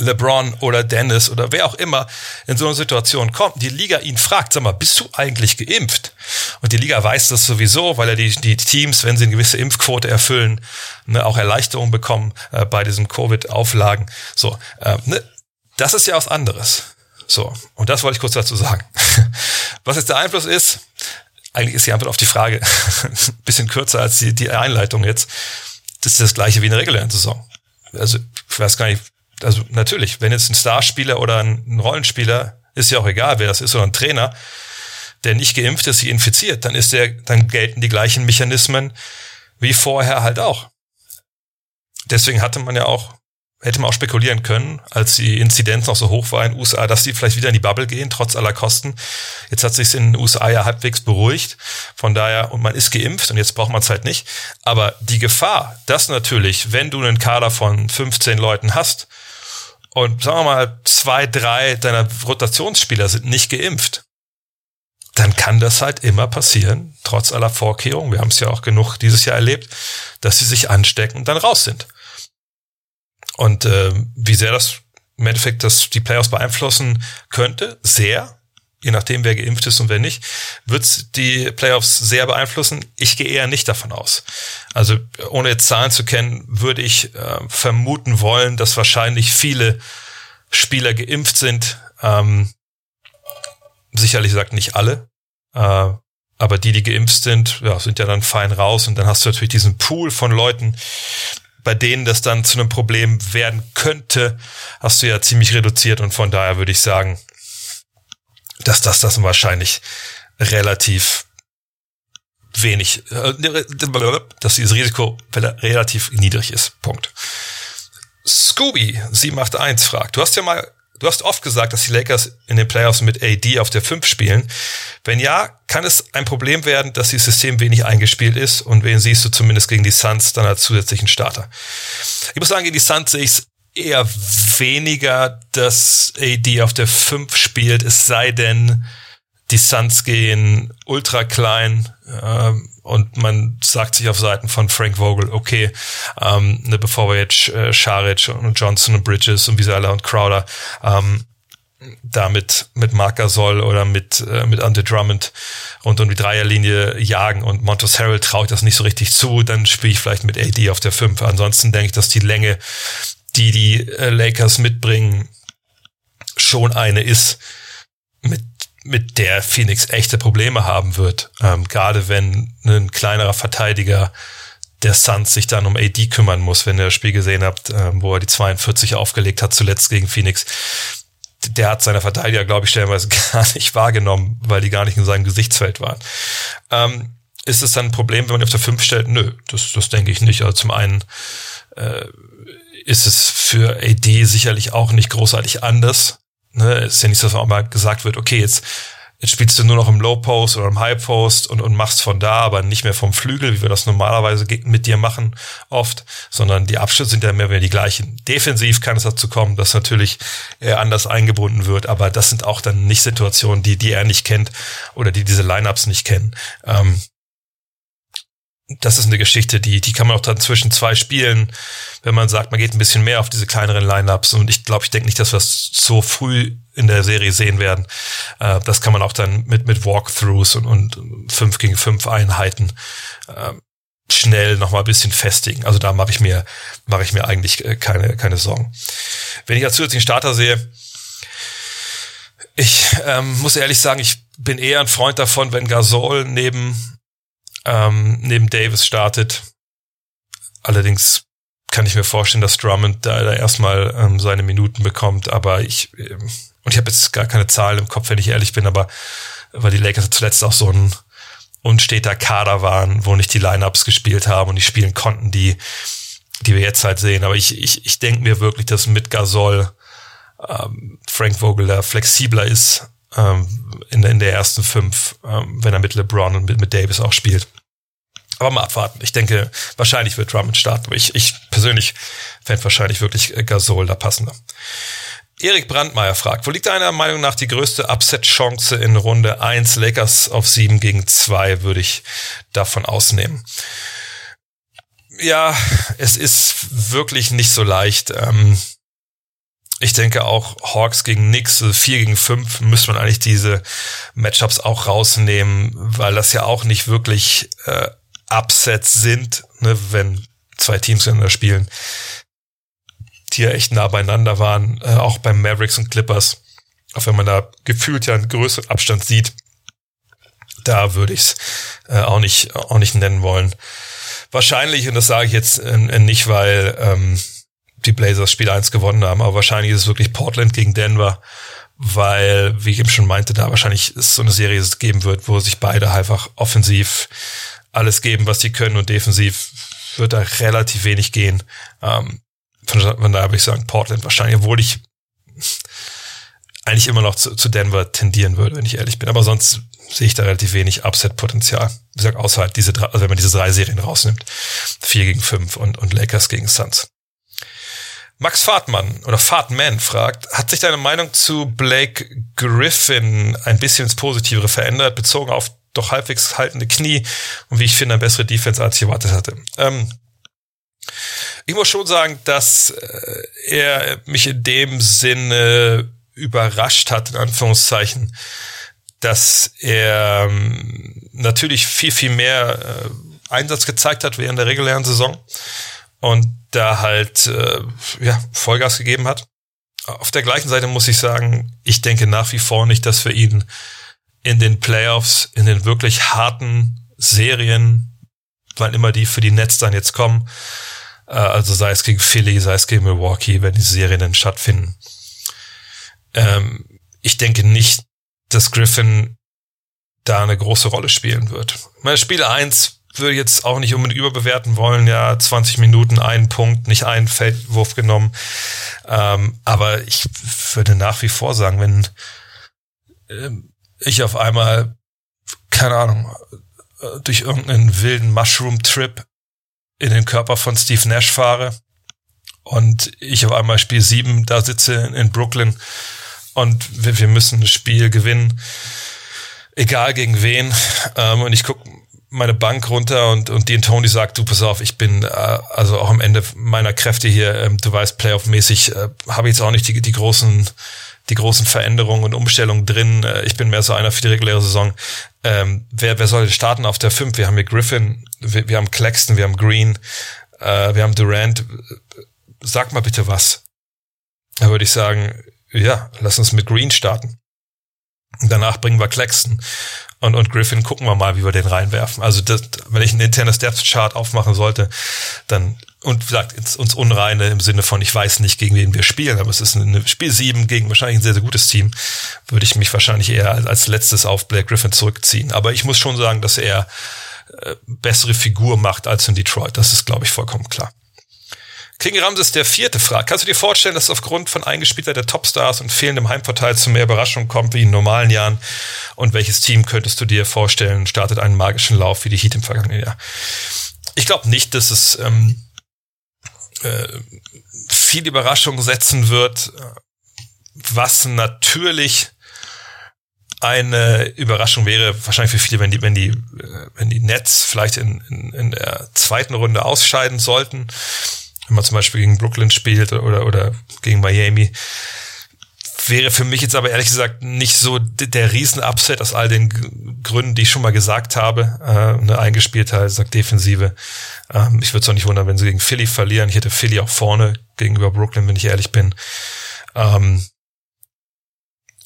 LeBron oder Dennis oder wer auch immer in so eine Situation kommt, die Liga ihn fragt, sag mal, bist du eigentlich geimpft? Und die Liga weiß das sowieso, weil er die, die Teams, wenn sie eine gewisse Impfquote erfüllen, ne, auch Erleichterung bekommen äh, bei diesen Covid-Auflagen. So, äh, ne, das ist ja was anderes. So, und das wollte ich kurz dazu sagen. <laughs> Was jetzt der Einfluss ist, eigentlich ist die Antwort auf die Frage ein <laughs> bisschen kürzer als die, die Einleitung jetzt. Das ist das gleiche wie in der regulären Saison. Also, ich weiß gar nicht, also natürlich, wenn jetzt ein Starspieler oder ein Rollenspieler, ist ja auch egal, wer das ist, oder ein Trainer, der nicht geimpft ist, sich infiziert, dann ist der, dann gelten die gleichen Mechanismen wie vorher halt auch. Deswegen hatte man ja auch hätte man auch spekulieren können, als die Inzidenz noch so hoch war in den USA, dass die vielleicht wieder in die Bubble gehen, trotz aller Kosten. Jetzt hat sich in den USA ja halbwegs beruhigt. Von daher, und man ist geimpft und jetzt braucht man es halt nicht. Aber die Gefahr, dass natürlich, wenn du einen Kader von 15 Leuten hast und sagen wir mal, zwei, drei deiner Rotationsspieler sind nicht geimpft, dann kann das halt immer passieren, trotz aller Vorkehrungen. Wir haben es ja auch genug dieses Jahr erlebt, dass sie sich anstecken und dann raus sind. Und äh, wie sehr das im Endeffekt das die Playoffs beeinflussen könnte, sehr, je nachdem wer geimpft ist und wer nicht, wird die Playoffs sehr beeinflussen. Ich gehe eher nicht davon aus. Also ohne jetzt Zahlen zu kennen, würde ich äh, vermuten wollen, dass wahrscheinlich viele Spieler geimpft sind. Ähm, sicherlich sagt nicht alle, äh, aber die, die geimpft sind, ja, sind ja dann fein raus und dann hast du natürlich diesen Pool von Leuten, bei denen das dann zu einem Problem werden könnte, hast du ja ziemlich reduziert und von daher würde ich sagen, dass das das wahrscheinlich relativ wenig, äh, dass dieses Risiko relativ niedrig ist. Punkt. Scooby 781 fragt, du hast ja mal Du hast oft gesagt, dass die Lakers in den Playoffs mit AD auf der 5 spielen. Wenn ja, kann es ein Problem werden, dass das System wenig eingespielt ist und wen siehst du zumindest gegen die Suns dann als zusätzlichen Starter? Ich muss sagen, gegen die Suns sehe ich es eher weniger, dass AD auf der 5 spielt, es sei denn, die Suns gehen ultra klein äh, und man sagt sich auf Seiten von Frank Vogel, okay, ähm, ne, bevor wir jetzt äh, Scharic und Johnson und Bridges und alle und Crowder ähm, damit mit Marker soll oder mit äh, mit Ante Drummond rund um die Dreierlinie jagen und Montos Harrell traut das nicht so richtig zu, dann spiele ich vielleicht mit AD auf der 5. Ansonsten denke ich, dass die Länge, die die äh, Lakers mitbringen, schon eine ist, mit mit der Phoenix echte Probleme haben wird. Ähm, gerade wenn ein kleinerer Verteidiger der Suns sich dann um AD kümmern muss, wenn ihr das Spiel gesehen habt, ähm, wo er die 42 aufgelegt hat, zuletzt gegen Phoenix. Der hat seine Verteidiger, glaube ich, stellenweise <laughs> gar nicht wahrgenommen, weil die gar nicht in seinem Gesichtsfeld waren. Ähm, ist es dann ein Problem, wenn man auf der 5 stellt? Nö, das, das denke ich nicht. Also zum einen äh, ist es für AD sicherlich auch nicht großartig anders. Ne, ist ja nicht so, dass auch mal gesagt wird, okay, jetzt, jetzt spielst du nur noch im Low Post oder im High Post und, und machst von da, aber nicht mehr vom Flügel, wie wir das normalerweise mit dir machen, oft, sondern die Abschlüsse sind ja mehr oder weniger die gleichen. Defensiv kann es dazu kommen, dass natürlich er anders eingebunden wird, aber das sind auch dann nicht Situationen, die, die er nicht kennt oder die diese Lineups nicht kennen. Ähm, das ist eine Geschichte, die, die kann man auch dann zwischen zwei Spielen, wenn man sagt, man geht ein bisschen mehr auf diese kleineren Lineups. Und ich glaube, ich denke nicht, dass wir es so früh in der Serie sehen werden. Äh, das kann man auch dann mit, mit Walkthroughs und, und 5 gegen 5 Einheiten äh, schnell noch mal ein bisschen festigen. Also da mache ich mir, mache ich mir eigentlich äh, keine, keine Sorgen. Wenn ich als zusätzlichen Starter sehe, ich ähm, muss ehrlich sagen, ich bin eher ein Freund davon, wenn Gasol neben ähm, neben Davis startet. Allerdings kann ich mir vorstellen, dass Drummond da, da erstmal ähm, seine Minuten bekommt. Aber ich, ähm, und ich habe jetzt gar keine Zahl im Kopf, wenn ich ehrlich bin, aber weil die Lakers zuletzt auch so ein unsteter Kader waren, wo nicht die Lineups gespielt haben und die spielen konnten, die, die wir jetzt halt sehen. Aber ich, ich, ich denke mir wirklich, dass mit Gasol ähm, Frank Vogel da flexibler ist ähm, in, in der ersten fünf, ähm, wenn er mit LeBron und mit, mit Davis auch spielt. Aber mal abwarten. Ich denke, wahrscheinlich wird Drummond starten. Ich, ich persönlich fände wahrscheinlich wirklich Gasol da passender. Erik Brandmeier fragt, wo liegt deiner Meinung nach die größte Upset-Chance in Runde 1? Lakers auf 7 gegen 2 würde ich davon ausnehmen. Ja, es ist wirklich nicht so leicht. Ähm, ich denke auch Hawks gegen Knicks, 4 gegen 5, müsste man eigentlich diese Matchups auch rausnehmen, weil das ja auch nicht wirklich äh, Upsets sind, ne, wenn zwei Teams miteinander spielen die ja echt nah beieinander waren, äh, auch beim Mavericks und Clippers. Auch wenn man da gefühlt ja einen größeren Abstand sieht, da würde ich es äh, auch nicht auch nicht nennen wollen. Wahrscheinlich, und das sage ich jetzt äh, nicht, weil ähm, die Blazers Spiel 1 gewonnen haben, aber wahrscheinlich ist es wirklich Portland gegen Denver, weil, wie ich eben schon meinte, da wahrscheinlich so eine Serie geben wird, wo sich beide einfach offensiv alles geben, was sie können und defensiv wird da relativ wenig gehen. Ähm, von, von daher würde ich sagen Portland wahrscheinlich, obwohl ich eigentlich immer noch zu, zu Denver tendieren würde, wenn ich ehrlich bin. Aber sonst sehe ich da relativ wenig Upset-Potenzial. Wie gesagt, außer halt diese drei, also wenn man diese drei Serien rausnimmt. Vier gegen fünf und, und Lakers gegen Suns. Max Fahrtmann oder Fahrtman fragt, hat sich deine Meinung zu Blake Griffin ein bisschen ins Positivere verändert, bezogen auf doch halbwegs haltende Knie und wie ich finde, eine bessere Defense, als ich erwartet hatte? Ähm, ich muss schon sagen, dass äh, er mich in dem Sinne überrascht hat, in Anführungszeichen, dass er ähm, natürlich viel, viel mehr äh, Einsatz gezeigt hat während der regulären Saison und da halt äh, ja, Vollgas gegeben hat. Auf der gleichen Seite muss ich sagen, ich denke nach wie vor nicht, dass wir ihn in den Playoffs, in den wirklich harten Serien, wann immer die für die Nets dann jetzt kommen, äh, also sei es gegen Philly, sei es gegen Milwaukee, wenn die Serien dann stattfinden. Ähm, ich denke nicht, dass Griffin da eine große Rolle spielen wird. Meine Spiel 1 würde jetzt auch nicht unbedingt überbewerten wollen, ja, 20 Minuten, einen Punkt, nicht einen Feldwurf genommen. Ähm, aber ich würde nach wie vor sagen, wenn ähm, ich auf einmal, keine Ahnung, äh, durch irgendeinen wilden Mushroom-Trip in den Körper von Steve Nash fahre und ich auf einmal Spiel 7 da sitze in Brooklyn und wir, wir müssen das Spiel gewinnen, egal gegen wen. Ähm, und ich gucke meine Bank runter und, und Dean Tony sagt, du pass auf, ich bin äh, also auch am Ende meiner Kräfte hier, ähm, du weißt, Playoff-mäßig äh, habe ich jetzt auch nicht die, die großen die großen Veränderungen und Umstellungen drin. Äh, ich bin mehr so einer für die reguläre Saison. Ähm, wer, wer soll starten auf der 5? Wir haben hier Griffin, wir, wir haben Claxton, wir haben Green, äh, wir haben Durant. Sag mal bitte was. Da würde ich sagen, ja, lass uns mit Green starten. Danach bringen wir Claxton und, und Griffin gucken wir mal, wie wir den reinwerfen. Also das, wenn ich ein internes Depth Chart aufmachen sollte, dann und wie gesagt, ins, uns Unreine im Sinne von, ich weiß nicht, gegen wen wir spielen, aber es ist ein Spiel sieben gegen wahrscheinlich ein sehr, sehr gutes Team, würde ich mich wahrscheinlich eher als, als letztes auf Black Griffin zurückziehen. Aber ich muss schon sagen, dass er äh, bessere Figur macht als in Detroit. Das ist, glaube ich, vollkommen klar. King Ramses der vierte fragt, kannst du dir vorstellen, dass aufgrund von Eingespielter der Topstars und fehlendem Heimvorteil zu mehr Überraschungen kommt wie in normalen Jahren? Und welches Team könntest du dir vorstellen, startet einen magischen Lauf wie die Heat im vergangenen Jahr? Ich glaube nicht, dass es ähm, äh, viel Überraschung setzen wird, was natürlich eine Überraschung wäre, wahrscheinlich für viele, wenn die, wenn die, äh, wenn die Nets vielleicht in, in, in der zweiten Runde ausscheiden sollten, wenn man zum Beispiel gegen Brooklyn spielt oder, oder gegen Miami, wäre für mich jetzt aber ehrlich gesagt nicht so der Riesen-Upset aus all den Gründen, die ich schon mal gesagt habe. Äh, eine Eingespieltheit, sagt Defensive. Ähm, ich würde es auch nicht wundern, wenn sie gegen Philly verlieren. Ich hätte Philly auch vorne gegenüber Brooklyn, wenn ich ehrlich bin. Ähm,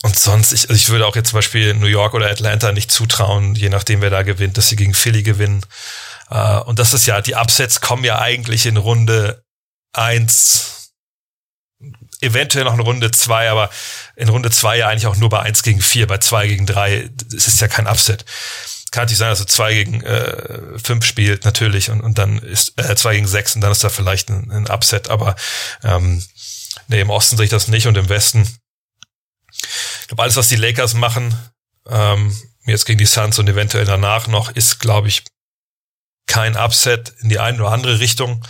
und sonst, ich, also ich würde auch jetzt zum Beispiel New York oder Atlanta nicht zutrauen, je nachdem wer da gewinnt, dass sie gegen Philly gewinnen. Äh, und das ist ja, die Upsets kommen ja eigentlich in Runde eins, eventuell noch in Runde zwei, aber in Runde zwei ja eigentlich auch nur bei eins gegen vier, bei zwei gegen drei, das ist ja kein Upset. Kann natürlich sein, dass er zwei gegen äh, fünf spielt, natürlich, und, und dann ist äh, zwei gegen sechs und dann ist da vielleicht ein, ein Upset, aber ähm, nee, im Osten sehe ich das nicht und im Westen. Ich glaube, alles, was die Lakers machen, ähm, jetzt gegen die Suns und eventuell danach noch, ist, glaube ich, kein Upset in die eine oder andere Richtung.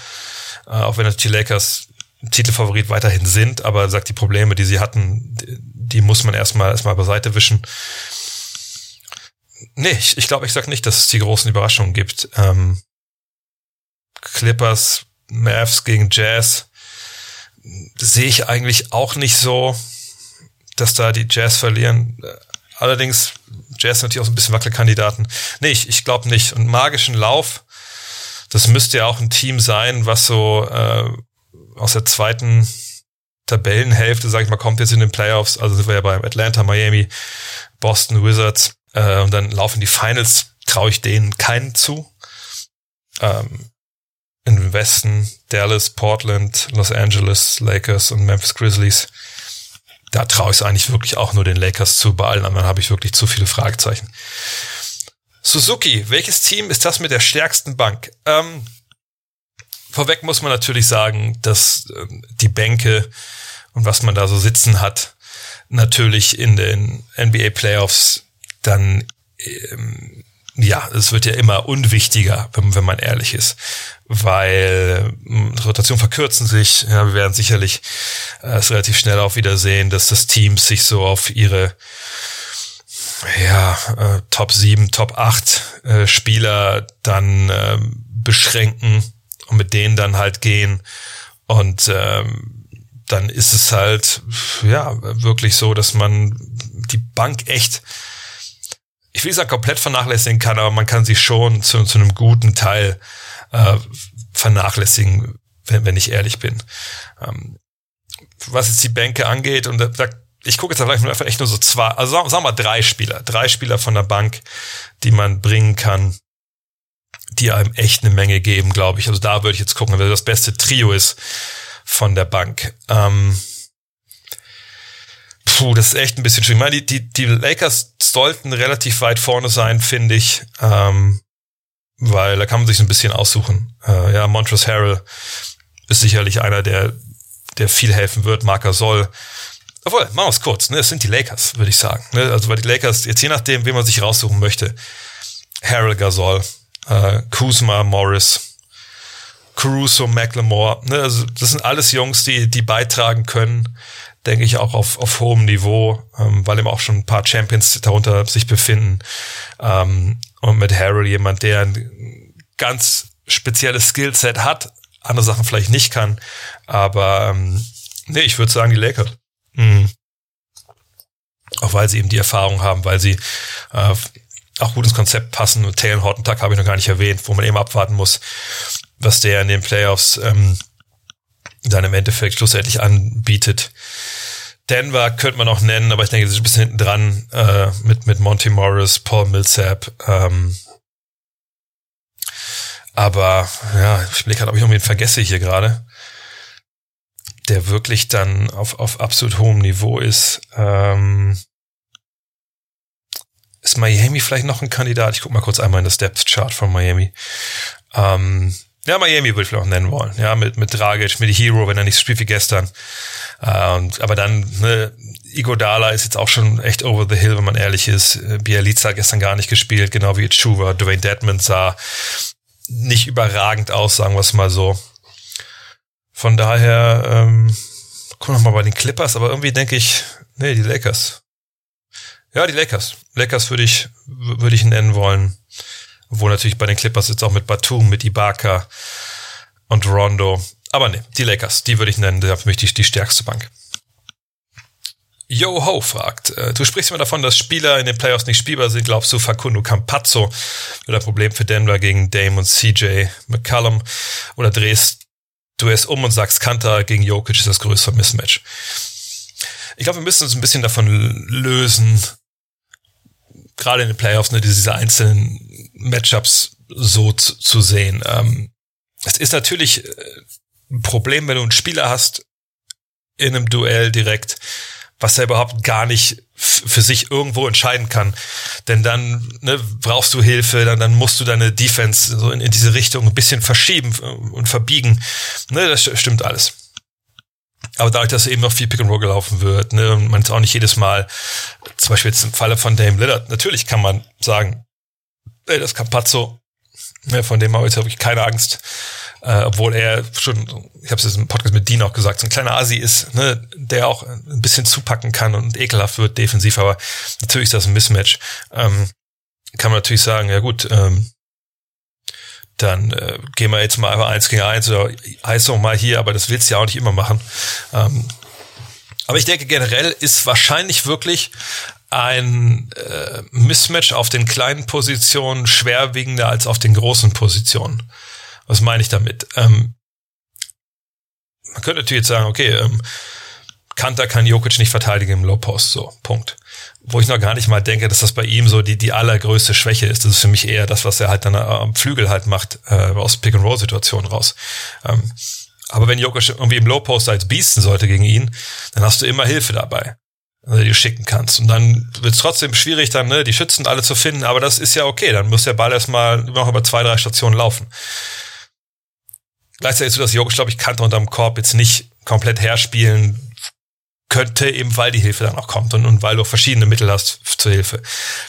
Äh, auch wenn natürlich die Lakers Titelfavorit weiterhin sind, aber sagt, die Probleme, die sie hatten, die, muss man erstmal erstmal beiseite wischen. Nee, ich, ich glaube, ich sag nicht, dass es die großen Überraschungen gibt. Ähm, Clippers, Mavs gegen Jazz sehe ich eigentlich auch nicht so, dass da die Jazz verlieren. Allerdings, Jazz natürlich auch so ein bisschen Wackelkandidaten. Nee, ich, ich glaube nicht. Und magischen Lauf, das müsste ja auch ein Team sein, was so äh, aus der zweiten Tabellenhälfte, sag ich mal, kommt jetzt in den Playoffs. Also sind wir ja beim Atlanta, Miami, Boston Wizards. Äh, und dann laufen die Finals, traue ich denen keinen zu. Ähm, Im Westen Dallas, Portland, Los Angeles, Lakers und Memphis Grizzlies. Da traue ich es eigentlich wirklich auch nur den Lakers zu. Bei allen anderen habe ich wirklich zu viele Fragezeichen. Suzuki, welches Team ist das mit der stärksten Bank? Ähm, vorweg muss man natürlich sagen, dass äh, die Bänke und was man da so sitzen hat, natürlich in den NBA Playoffs dann ähm, ja, es wird ja immer unwichtiger, wenn, wenn man ehrlich ist, weil äh, Rotation verkürzen sich. Ja, wir werden sicherlich äh, es relativ schnell auch wieder sehen, dass das Team sich so auf ihre ja, äh, Top 7, Top 8 äh, Spieler dann äh, beschränken und mit denen dann halt gehen. Und ähm, dann ist es halt ja wirklich so, dass man die Bank echt ich will sagen, komplett vernachlässigen kann, aber man kann sie schon zu, zu einem guten Teil äh, vernachlässigen, wenn, wenn ich ehrlich bin. Ähm, was jetzt die Bänke angeht, und da, da ich gucke jetzt vielleicht einfach echt nur so zwei, also sagen, wir mal drei Spieler, drei Spieler von der Bank, die man bringen kann, die einem echt eine Menge geben, glaube ich. Also da würde ich jetzt gucken, wer das beste Trio ist von der Bank. Ähm, puh, das ist echt ein bisschen schwierig. Ich meine, die, die, die Lakers sollten relativ weit vorne sein, finde ich. Ähm, weil da kann man sich so ein bisschen aussuchen. Äh, ja, Montrezl Harrell ist sicherlich einer, der, der viel helfen wird. Marker soll. Obwohl, machen wir es kurz. Ne? Es sind die Lakers, würde ich sagen. Ne? Also weil die Lakers, jetzt je nachdem, wen man sich raussuchen möchte. Harrell Gasol, äh, Kuzma, Morris, Caruso, McLemore. Ne? Also das sind alles Jungs, die, die beitragen können denke ich, auch auf, auf hohem Niveau, ähm, weil eben auch schon ein paar Champions darunter sich befinden. Ähm, und mit Harold jemand, der ein ganz spezielles Skillset hat, andere Sachen vielleicht nicht kann. Aber ähm, nee, ich würde sagen, die Lakers. Mhm. Auch weil sie eben die Erfahrung haben, weil sie äh, auch gut ins Konzept passen. Und Taylor Hortentag habe ich noch gar nicht erwähnt, wo man eben abwarten muss, was der in den Playoffs ähm, dann im Endeffekt schlussendlich anbietet. Denver könnte man auch nennen, aber ich denke, das ist ein bisschen hinten dran äh, mit, mit Monty Morris, Paul Millsap. Ähm, aber ja, ich blicke gerade, ob ich irgendwie vergesse hier gerade, der wirklich dann auf, auf absolut hohem Niveau ist. Ähm, ist Miami vielleicht noch ein Kandidat? Ich guck mal kurz einmal in das Depth Chart von Miami. Ähm, ja, Miami würde ich vielleicht auch nennen wollen. Ja, mit, mit Dragic, mit Hero, wenn er nicht so spielt wie gestern. Ähm, aber dann, ne, Igodala ist jetzt auch schon echt over the hill, wenn man ehrlich ist. Bielica hat gestern gar nicht gespielt, genau wie Chuva. Dwayne Dedmond sah nicht überragend aus, sagen wir es mal so. Von daher, ähm, gucken wir mal bei den Clippers, aber irgendwie denke ich, nee, die Lakers. Ja, die Lakers. Lakers würde ich, würde ich nennen wollen. Obwohl natürlich bei den Clippers jetzt auch mit Batum, mit Ibaka und Rondo. Aber nee, die Lakers, die würde ich nennen, für mich die, die stärkste Bank. Yo Ho fragt, äh, du sprichst immer davon, dass Spieler in den Playoffs nicht spielbar sind. Glaubst du, Facundo Campazzo wird ein Problem für Denver gegen Dame und CJ McCallum? Oder drehst du es um und sagst, Kanter gegen Jokic ist das größere Mismatch? Ich glaube, wir müssen uns ein bisschen davon lösen, gerade in den Playoffs, ne, diese einzelnen Matchups so zu, zu sehen. Ähm, es ist natürlich äh, ein Problem, wenn du einen Spieler hast in einem Duell direkt, was er überhaupt gar nicht für sich irgendwo entscheiden kann. Denn dann ne, brauchst du Hilfe, dann, dann musst du deine Defense so in, in diese Richtung ein bisschen verschieben und verbiegen. Ne, das stimmt alles. Aber dadurch, dass eben noch viel Pick and Roll gelaufen wird, ne, und man ist auch nicht jedes Mal, zum Beispiel jetzt im Falle von Dame Lillard, natürlich kann man sagen, ey, das Campazzo, ne, von dem habe ich jetzt wirklich keine Angst, äh, obwohl er schon, ich habe es im Podcast mit Dean auch gesagt, so ein kleiner Asi ist, ne, der auch ein bisschen zupacken kann und ekelhaft wird defensiv, aber natürlich ist das ein Mismatch. Ähm, kann man natürlich sagen, ja gut, ähm, dann äh, gehen wir jetzt mal einfach eins gegen eins oder heißt noch mal hier, aber das willst du ja auch nicht immer machen. Ähm, aber ich denke generell ist wahrscheinlich wirklich ein äh, Mismatch auf den kleinen Positionen schwerwiegender als auf den großen Positionen. Was meine ich damit? Ähm, man könnte natürlich jetzt sagen, okay, ähm, Kanter kann Jokic nicht verteidigen im Low Post, so, Punkt. Wo ich noch gar nicht mal denke, dass das bei ihm so die, die allergrößte Schwäche ist. Das ist für mich eher das, was er halt dann am Flügel halt macht, äh, aus Pick-and-Roll-Situationen raus. Ähm, aber wenn Jokic irgendwie im Low Post als biesten sollte gegen ihn, dann hast du immer Hilfe dabei, äh, die du schicken kannst. Und dann wird es trotzdem schwierig, dann ne, die Schützen alle zu finden, aber das ist ja okay. Dann muss der Ball erstmal noch über zwei, drei Stationen laufen. Gleichzeitig so, dass Jokic, glaube ich, Kanter unterm Korb jetzt nicht komplett herspielen könnte, eben weil die Hilfe dann auch kommt und, und weil du verschiedene Mittel hast zur Hilfe.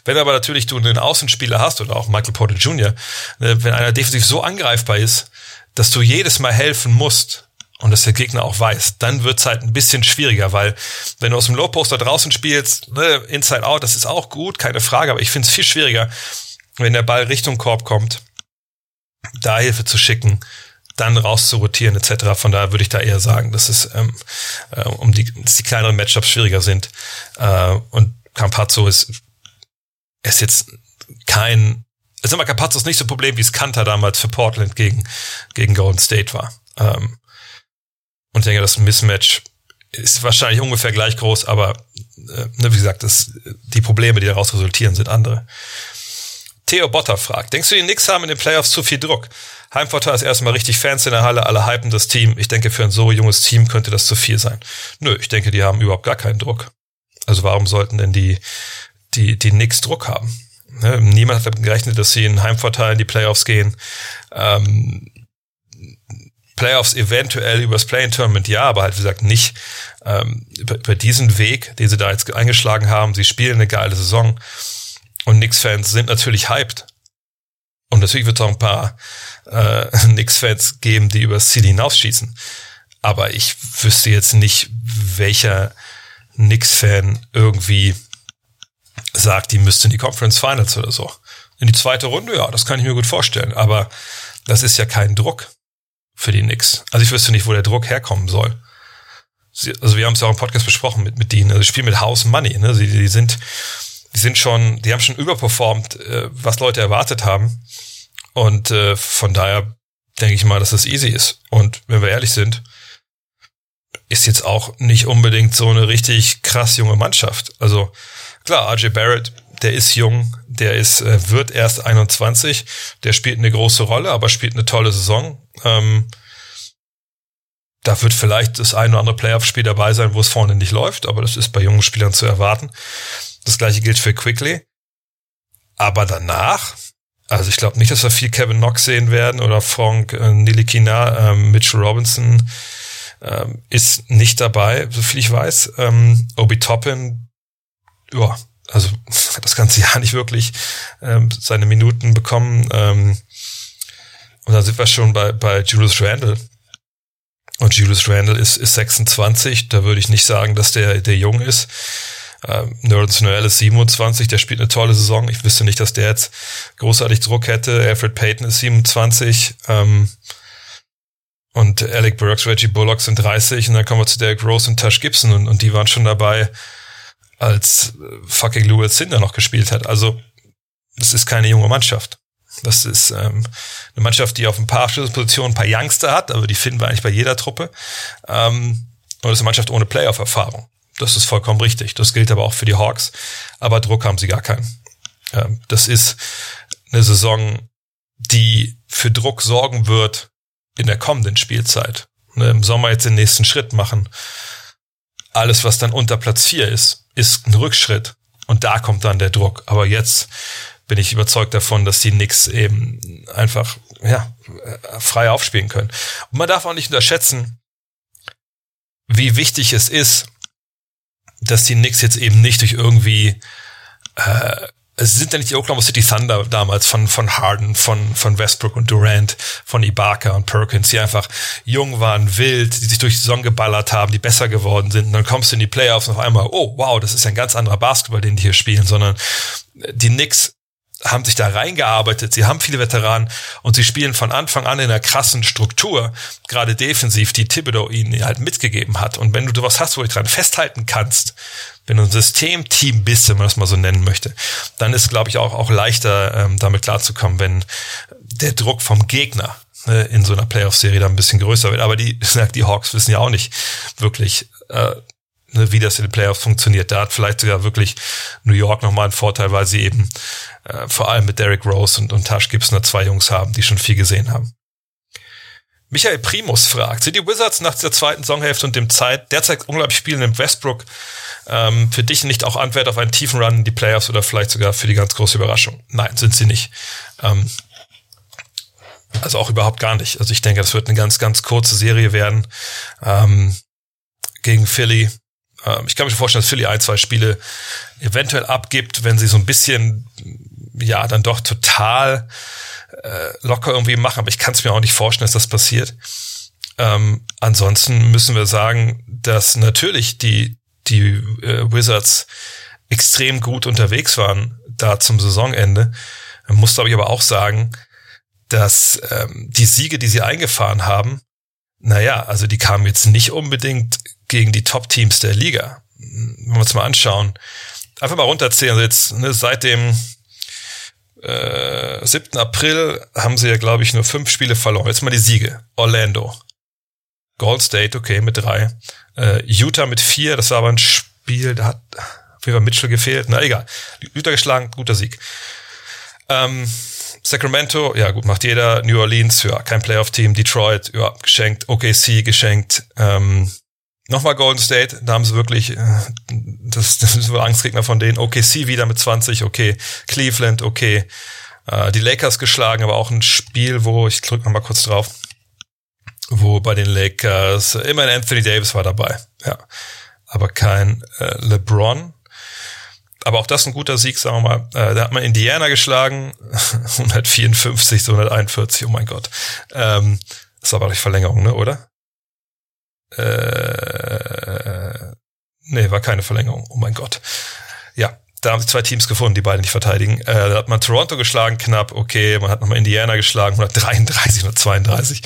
Wenn aber natürlich du einen Außenspieler hast oder auch Michael Porter Jr., ne, wenn einer defensiv so angreifbar ist, dass du jedes Mal helfen musst und dass der Gegner auch weiß, dann wird's halt ein bisschen schwieriger, weil wenn du aus dem Low-Poster draußen spielst, ne, Inside Out, das ist auch gut, keine Frage, aber ich finde es viel schwieriger, wenn der Ball Richtung Korb kommt, da Hilfe zu schicken dann rauszurotieren etc. Von daher würde ich da eher sagen, dass es ähm, äh, um die, dass die kleineren Matchups schwieriger sind. Äh, und Campazzo ist, ist jetzt kein, also immer Campazzo ist nicht so ein Problem, wie es Kanter damals für Portland gegen, gegen Golden State war. Ähm, und ich denke, das Mismatch ist wahrscheinlich ungefähr gleich groß, aber äh, ne, wie gesagt, das, die Probleme, die daraus resultieren, sind andere. Theo Botter fragt, denkst du, die Knicks haben in den Playoffs zu viel Druck? Heimvorteil ist erstmal richtig Fans in der Halle, alle hypen das Team. Ich denke, für ein so junges Team könnte das zu viel sein. Nö, ich denke, die haben überhaupt gar keinen Druck. Also warum sollten denn die, die, die Knicks Druck haben? Ne? Niemand hat damit gerechnet, dass sie in Heimvorteil in die Playoffs gehen. Ähm, Playoffs eventuell übers Play-In-Tournament, ja, aber halt, wie gesagt, nicht ähm, über, über diesen Weg, den sie da jetzt eingeschlagen haben. Sie spielen eine geile Saison und Knicks-Fans sind natürlich hyped. Und natürlich wird es auch ein paar äh, <laughs> Knicks-Fans geben, die übers Ziel hinausschießen. Aber ich wüsste jetzt nicht, welcher Knicks-Fan irgendwie sagt, die müsste in die Conference Finals oder so. In die zweite Runde, ja, das kann ich mir gut vorstellen. Aber das ist ja kein Druck für die Knicks. Also ich wüsste nicht, wo der Druck herkommen soll. Sie, also wir haben es ja auch im Podcast besprochen mit, mit denen. Also sie spielen mit House Money. Ne? Sie, die sind, die sind schon, die haben schon überperformt, äh, was Leute erwartet haben. Und äh, von daher denke ich mal, dass das easy ist. Und wenn wir ehrlich sind, ist jetzt auch nicht unbedingt so eine richtig krass junge Mannschaft. Also klar, RJ Barrett, der ist jung, der ist äh, wird erst 21, der spielt eine große Rolle, aber spielt eine tolle Saison. Ähm, da wird vielleicht das ein oder andere Playoff-Spiel dabei sein, wo es vorne nicht läuft, aber das ist bei jungen Spielern zu erwarten. Das gleiche gilt für Quickly. Aber danach, also ich glaube nicht, dass wir viel Kevin Knox sehen werden oder Frank äh, Nilikina, ähm, Mitchell Robinson ähm, ist nicht dabei, so viel ich weiß. Ähm, Obi Toppin, ja, also <laughs> das ganze Jahr nicht wirklich ähm, seine Minuten bekommen. Ähm, und dann sind wir schon bei, bei Julius Randle. Und Julius Randle ist, ist 26, da würde ich nicht sagen, dass der, der jung ist. Ähm, Nerds Noel ist 27, der spielt eine tolle Saison. Ich wüsste nicht, dass der jetzt großartig Druck hätte. Alfred Payton ist 27. Ähm, und Alec Burks, Reggie Bullock sind 30 und dann kommen wir zu Derek Rose und Tash Gibson und, und die waren schon dabei, als äh, fucking Louis Cinder noch gespielt hat. Also das ist keine junge Mannschaft. Das ist ähm, eine Mannschaft, die auf ein paar Schlüsselpositionen ein paar Youngster hat, aber die finden wir eigentlich bei jeder Truppe. Ähm, und das ist eine Mannschaft ohne Playoff-Erfahrung. Das ist vollkommen richtig. Das gilt aber auch für die Hawks. Aber Druck haben sie gar keinen. Ähm, das ist eine Saison, die für Druck sorgen wird in der kommenden Spielzeit. ne, im Sommer jetzt den nächsten Schritt machen. Alles, was dann unter Platz 4 ist, ist ein Rückschritt. Und da kommt dann der Druck. Aber jetzt bin ich überzeugt davon, dass die Knicks eben einfach ja, frei aufspielen können. Und man darf auch nicht unterschätzen, wie wichtig es ist, dass die Knicks jetzt eben nicht durch irgendwie äh, es sind ja nicht die Oklahoma City Thunder damals von, von Harden, von, von Westbrook und Durant, von Ibaka und Perkins, die einfach jung waren, wild, die sich durch die Saison geballert haben, die besser geworden sind. Und dann kommst du in die Playoffs und auf einmal, oh wow, das ist ja ein ganz anderer Basketball, den die hier spielen, sondern die Knicks haben sich da reingearbeitet, sie haben viele Veteranen und sie spielen von Anfang an in einer krassen Struktur, gerade defensiv, die Thibodeau ihnen halt mitgegeben hat. Und wenn du was hast, wo du dran festhalten kannst, wenn du ein Systemteam bist, wenn man das mal so nennen möchte, dann ist, glaube ich, auch, auch leichter, ähm, damit klarzukommen, wenn der Druck vom Gegner ne, in so einer Playoff-Serie dann ein bisschen größer wird. Aber die, <laughs> die Hawks wissen ja auch nicht wirklich, äh, ne, wie das in den Playoffs funktioniert. Da hat vielleicht sogar wirklich New York nochmal einen Vorteil, weil sie eben äh, vor allem mit Derrick Rose und, und Tash Gibson zwei Jungs haben, die schon viel gesehen haben. Michael Primus fragt, sind die Wizards nach der zweiten Saisonhälfte und dem Zeit derzeit unglaublich spielenden Westbrook ähm, für dich nicht auch Antwort auf einen tiefen Run in die Playoffs oder vielleicht sogar für die ganz große Überraschung? Nein, sind sie nicht. Ähm, also auch überhaupt gar nicht. Also ich denke, das wird eine ganz, ganz kurze Serie werden ähm, gegen Philly. Ähm, ich kann mir vorstellen, dass Philly ein, zwei Spiele eventuell abgibt, wenn sie so ein bisschen, ja, dann doch total äh, locker irgendwie machen. Aber ich kann es mir auch nicht vorstellen, dass das passiert. Ähm, ansonsten müssen wir sagen, dass natürlich die, die äh, Wizards extrem gut unterwegs waren da zum Saisonende. Man muss, glaube ich, aber auch sagen, dass ähm, die Siege, die sie eingefahren haben, naja, also die kamen jetzt nicht unbedingt gegen die Top-Teams der Liga. Wenn wir uns mal anschauen, einfach mal runterzählen, also jetzt ne, seit dem äh, 7. April haben sie ja, glaube ich, nur fünf Spiele verloren. Jetzt mal die Siege. Orlando. Gold State, okay, mit drei. Äh, Utah mit vier, das war aber ein Spiel, da hat auf jeden Fall Mitchell gefehlt. Na egal. Utah geschlagen, guter Sieg. Ähm, Sacramento, ja gut, macht jeder. New Orleans, ja, kein Playoff-Team. Detroit, ja, geschenkt. OKC, geschenkt. Ähm, Nochmal Golden State, da haben sie wirklich, äh, das, das ist wohl Angstgegner von denen. OKC wieder mit 20, okay. Cleveland, okay. Äh, die Lakers geschlagen, aber auch ein Spiel, wo, ich drücke nochmal kurz drauf, wo bei den Lakers, immerhin Anthony Davis war dabei, ja. Aber kein äh, LeBron. Aber auch das ein guter Sieg, sagen wir mal. Äh, da hat man Indiana geschlagen, <laughs> 154 zu 141, oh mein Gott. Ähm, das war aber die Verlängerung, ne, oder? Äh, nee, war keine Verlängerung. Oh mein Gott. Ja, da haben sich zwei Teams gefunden, die beide nicht verteidigen. Äh, da hat man Toronto geschlagen, knapp, okay. Man hat nochmal Indiana geschlagen, 133, 132.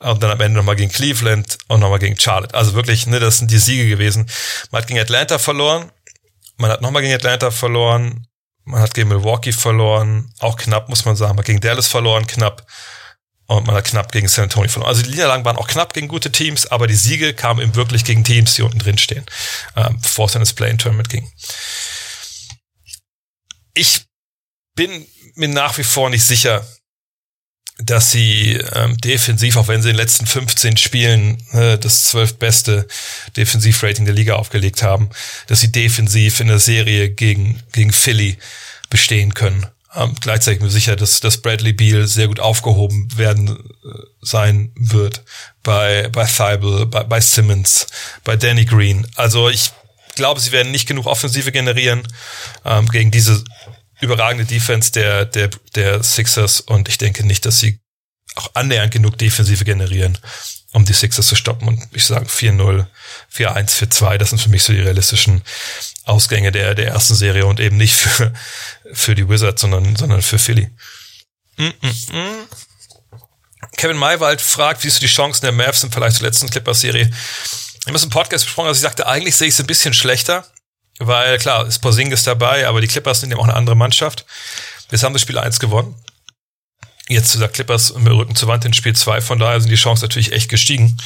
Und dann am Ende nochmal gegen Cleveland und nochmal gegen Charlotte. Also wirklich, ne, das sind die Siege gewesen. Man hat gegen Atlanta verloren. Man hat nochmal gegen Atlanta verloren. Man hat gegen Milwaukee verloren. Auch knapp, muss man sagen. Man hat gegen Dallas verloren, knapp und man hat knapp gegen San Antonio verloren. Also die Niederlagen waren auch knapp gegen gute Teams, aber die Siege kamen eben wirklich gegen Teams, die unten drin stehen, ähm, bevor es in das Play-In-Tournament ging. Ich bin mir nach wie vor nicht sicher, dass sie ähm, defensiv, auch wenn sie in den letzten 15 Spielen äh, das zwölftbeste Defensivrating der Liga aufgelegt haben, dass sie defensiv in der Serie gegen, gegen Philly bestehen können. Ähm, gleichzeitig mir sicher, dass, dass Bradley Beal sehr gut aufgehoben werden äh, sein wird bei, bei Thibault, bei, bei Simmons, bei Danny Green. Also ich glaube, sie werden nicht genug Offensive generieren ähm, gegen diese überragende Defense der, der, der Sixers und ich denke nicht, dass sie auch annähernd genug Defensive generieren, um die Sixers zu stoppen. Und ich sage 4-0, 4-1, 4-2, das sind für mich so die realistischen Ausgänge der, der ersten Serie und eben nicht für, für die Wizards, sondern, sondern für Philly. Mm -mm -mm. Kevin Maywald fragt, wie siehst du die Chancen der Mavs im Vergleich zur letzten Clippers-Serie? Ich habe es im Podcast besprochen, dass ich sagte, eigentlich sehe ich es ein bisschen schlechter, weil klar, ist Porzingis dabei, aber die Clippers sind eben auch eine andere Mannschaft. Wir haben das Spiel 1 gewonnen. Jetzt zu der Clippers mit Rücken zur Wand in Spiel 2, von daher sind die Chancen natürlich echt gestiegen.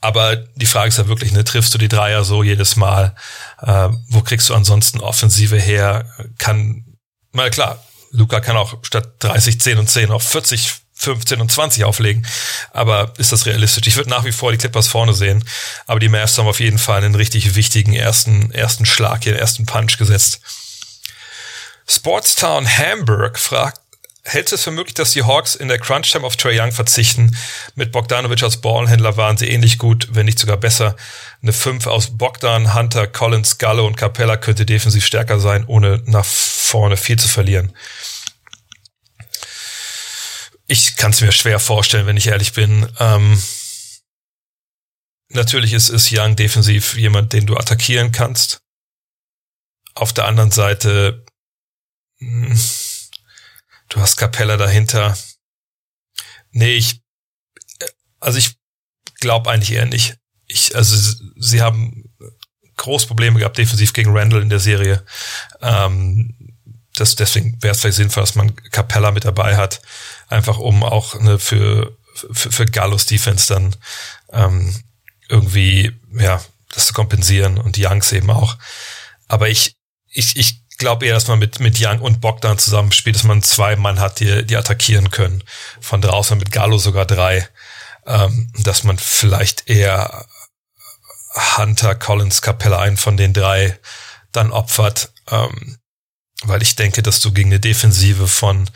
Aber die Frage ist ja wirklich, ne, triffst du die Dreier so jedes Mal? Äh, wo kriegst du ansonsten Offensive her? Kann, mal klar, Luca kann auch statt 30, 10 und 10 auch 40, 15 und 20 auflegen. Aber ist das realistisch? Ich würde nach wie vor die Clippers vorne sehen. Aber die Mavs haben auf jeden Fall einen richtig wichtigen ersten, ersten Schlag hier, ersten Punch gesetzt. Sportstown Hamburg fragt, hältst du es für möglich, dass die Hawks in der Crunch-Time auf Trey Young verzichten? Mit Bogdanovic als Ballhändler waren sie ähnlich gut, wenn nicht sogar besser. Eine 5 aus Bogdan, Hunter, Collins, Gallo und Capella könnte defensiv stärker sein, ohne nach vorne viel zu verlieren. Ich kann es mir schwer vorstellen, wenn ich ehrlich bin. Ähm, natürlich ist, ist Young defensiv jemand, den du attackieren kannst. Auf der anderen Seite, mh, hm, du hast Capella dahinter. Nee, ich, also ich glaube eigentlich eher nicht. Ich, also sie haben groß Probleme gehabt defensiv gegen Randall in der Serie. Ähm, das, deswegen wäre es vielleicht sinnvoll, dass man Capella mit dabei hat, einfach um auch eine für, für, für Gallos Defense dann ähm, irgendwie, ja, das zu kompensieren und die Youngs eben auch. Aber ich, ich, ich glaube eher, dass man mit, mit Young und Bogdan zusammenspielt, dass man zwei Mann hat, die, die attackieren können. Von draußen mit Gallo sogar drei. Ähm, dass man vielleicht eher Hunter, Collins, Capella einen von den drei dann opfert. Ähm, weil ich denke, dass du gegen eine Defensive von,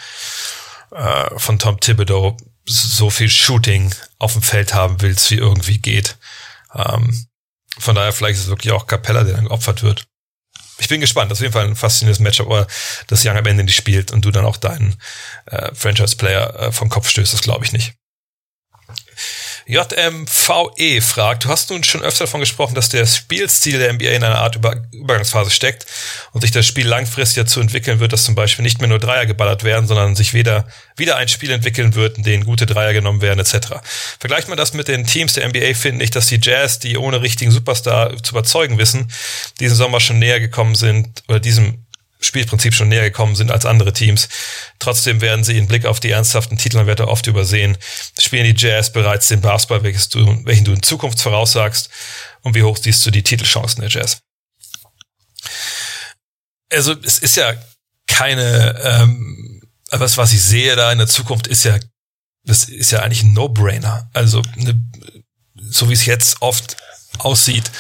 äh, von Tom Thibodeau so viel Shooting auf dem Feld haben willst, wie irgendwie geht. Ähm, von daher vielleicht ist es wirklich auch Capella, der dann geopfert wird. Ich bin gespannt. Das ist auf jeden Fall ein faszinierendes Matchup, aber dass Young am Ende nicht spielt und du dann auch deinen äh, Franchise-Player äh, vom Kopf stößt, das glaube ich nicht. JMVE fragt, du hast nun schon öfter davon gesprochen, dass der Spielstil der NBA in einer Art Über Übergangsphase steckt und sich das Spiel langfristig dazu entwickeln wird, dass zum Beispiel nicht mehr nur Dreier geballert werden, sondern sich wieder, wieder ein Spiel entwickeln wird, in dem gute Dreier genommen werden, etc. Vergleicht man das mit den Teams der NBA, finde ich, dass die Jazz, die ohne richtigen Superstar zu überzeugen wissen, diesen Sommer schon näher gekommen sind, oder diesem Spielprinzip schon näher gekommen sind als andere Teams. Trotzdem werden sie in Blick auf die ernsthaften Titelanwärter oft übersehen. Spielen die Jazz bereits den Basketball, du, welchen du in Zukunft voraussagst? Und wie hoch siehst du die Titelchancen der Jazz? Also es ist ja keine, ähm, was, was ich sehe da in der Zukunft ist ja, das ist ja eigentlich ein No-Brainer. Also ne, so wie es jetzt oft aussieht,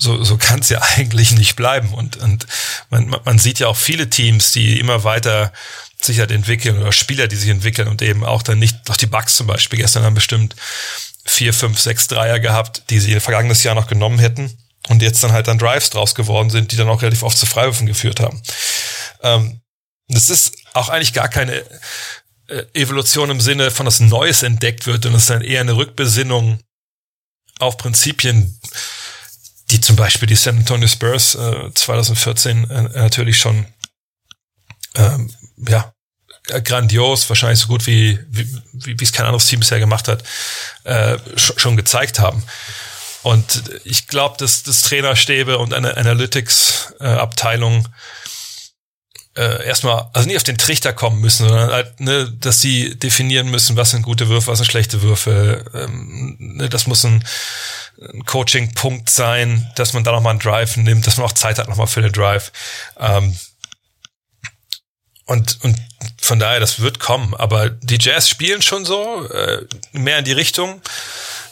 so, so kann es ja <laughs> eigentlich nicht bleiben. Und, und man, man sieht ja auch viele Teams, die immer weiter sich halt entwickeln oder Spieler, die sich entwickeln und eben auch dann nicht, doch die Bugs zum Beispiel, gestern haben bestimmt vier, fünf, sechs Dreier gehabt, die sie vergangenes Jahr noch genommen hätten und jetzt dann halt dann Drives draus geworden sind, die dann auch relativ oft zu Freiwürfen geführt haben. Ähm, das ist auch eigentlich gar keine äh, Evolution im Sinne von, dass Neues entdeckt wird und es dann eher eine Rückbesinnung auf Prinzipien, die zum Beispiel die San Antonio Spurs äh, 2014 äh, natürlich schon ähm, ja grandios, wahrscheinlich so gut wie wie, wie es kein anderes Team bisher gemacht hat, äh, schon gezeigt haben. Und ich glaube, dass das Trainerstäbe und eine Analytics-Abteilung äh, erstmal, also nicht auf den Trichter kommen müssen, sondern halt, ne, dass sie definieren müssen, was sind gute Würfe, was sind schlechte Würfe. Ähm, ne, das muss ein, ein Coaching-Punkt sein, dass man da nochmal einen Drive nimmt, dass man auch Zeit hat nochmal für den Drive. Ähm, und, und von daher, das wird kommen. Aber die Jazz spielen schon so, äh, mehr in die Richtung.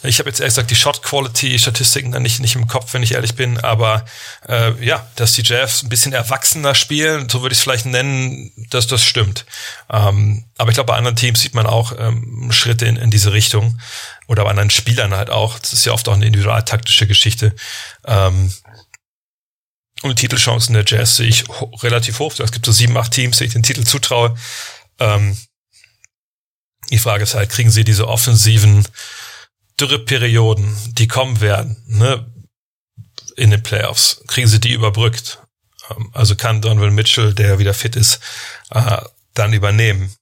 Ich habe jetzt ehrlich gesagt die Shot Quality Statistiken dann nicht, nicht im Kopf, wenn ich ehrlich bin, aber äh, ja, dass die Jazz ein bisschen erwachsener spielen, so würde ich es vielleicht nennen, dass das stimmt. Ähm, aber ich glaube, bei anderen Teams sieht man auch ähm, Schritte in, in diese Richtung oder bei anderen Spielern halt auch. Das ist ja oft auch eine individualtaktische Geschichte. Ähm, und die Titelchancen der Jazz sehe ich ho relativ hoch. Es gibt so sieben, acht Teams, die ich den Titel zutraue. Ähm, die Frage ist halt, kriegen sie diese offensiven Dürreperioden, die kommen werden, ne, in den Playoffs, kriegen sie die überbrückt. Ähm, also kann Donovan Mitchell, der wieder fit ist, äh, dann übernehmen.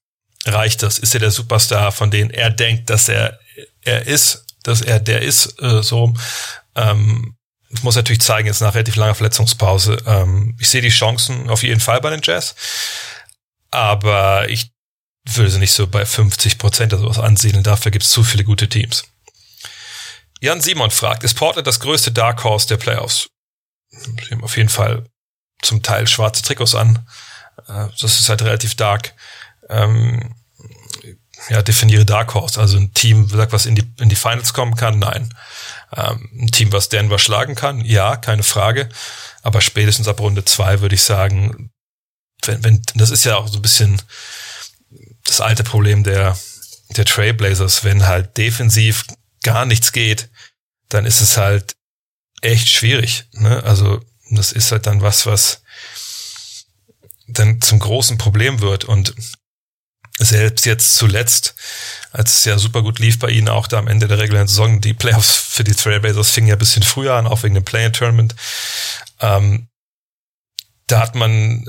Reicht das? Ist er der Superstar, von dem er denkt, dass er er ist, dass er der ist, äh, so. Ähm, das muss natürlich zeigen, jetzt nach relativ langer Verletzungspause. Ähm, ich sehe die Chancen auf jeden Fall bei den Jazz, aber ich würde sie nicht so bei 50 Prozent oder sowas ansiedeln. Dafür gibt es zu viele gute Teams. Jan Simon fragt, ist Portland das größte Dark Horse der Playoffs? Sie haben auf jeden Fall zum Teil schwarze Trikots an. Äh, das ist halt relativ dark. Ähm, ja, definiere Dark Horse. Also ein Team, was in die, in die Finals kommen kann, nein. Ähm, ein Team, was Denver schlagen kann, ja, keine Frage. Aber spätestens ab Runde zwei würde ich sagen, wenn, wenn, das ist ja auch so ein bisschen das alte Problem der, der Trailblazers, wenn halt defensiv gar nichts geht, dann ist es halt echt schwierig. Ne? Also das ist halt dann was, was dann zum großen Problem wird. Und selbst jetzt zuletzt, als es ja super gut lief bei ihnen, auch da am Ende der regulären Saison, die Playoffs für die Trailblazers fingen ja ein bisschen früher an, auch wegen dem Play-In-Tournament. Ähm, da hat man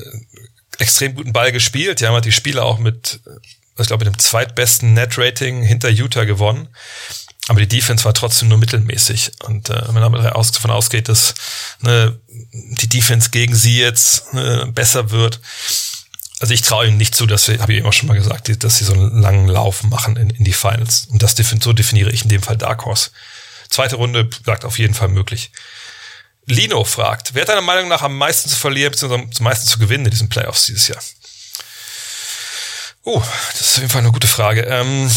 extrem guten Ball gespielt. Die haben halt die Spiele auch mit, ich glaube, mit dem zweitbesten Net-Rating hinter Utah gewonnen. Aber die Defense war trotzdem nur mittelmäßig. Und äh, wenn man davon ausgeht, dass ne, die Defense gegen sie jetzt äh, besser wird, also ich traue ihnen nicht zu, dass sie, habe ich eben auch schon mal gesagt, dass sie so einen langen Lauf machen in, in die Finals. Und das so definiere ich in dem Fall Dark Horse. Zweite Runde sagt auf jeden Fall möglich. Lino fragt, wer hat deiner Meinung nach am meisten zu verlieren, bzw. am meisten zu gewinnen in diesen Playoffs dieses Jahr? Oh, das ist auf jeden Fall eine gute Frage. Ähm,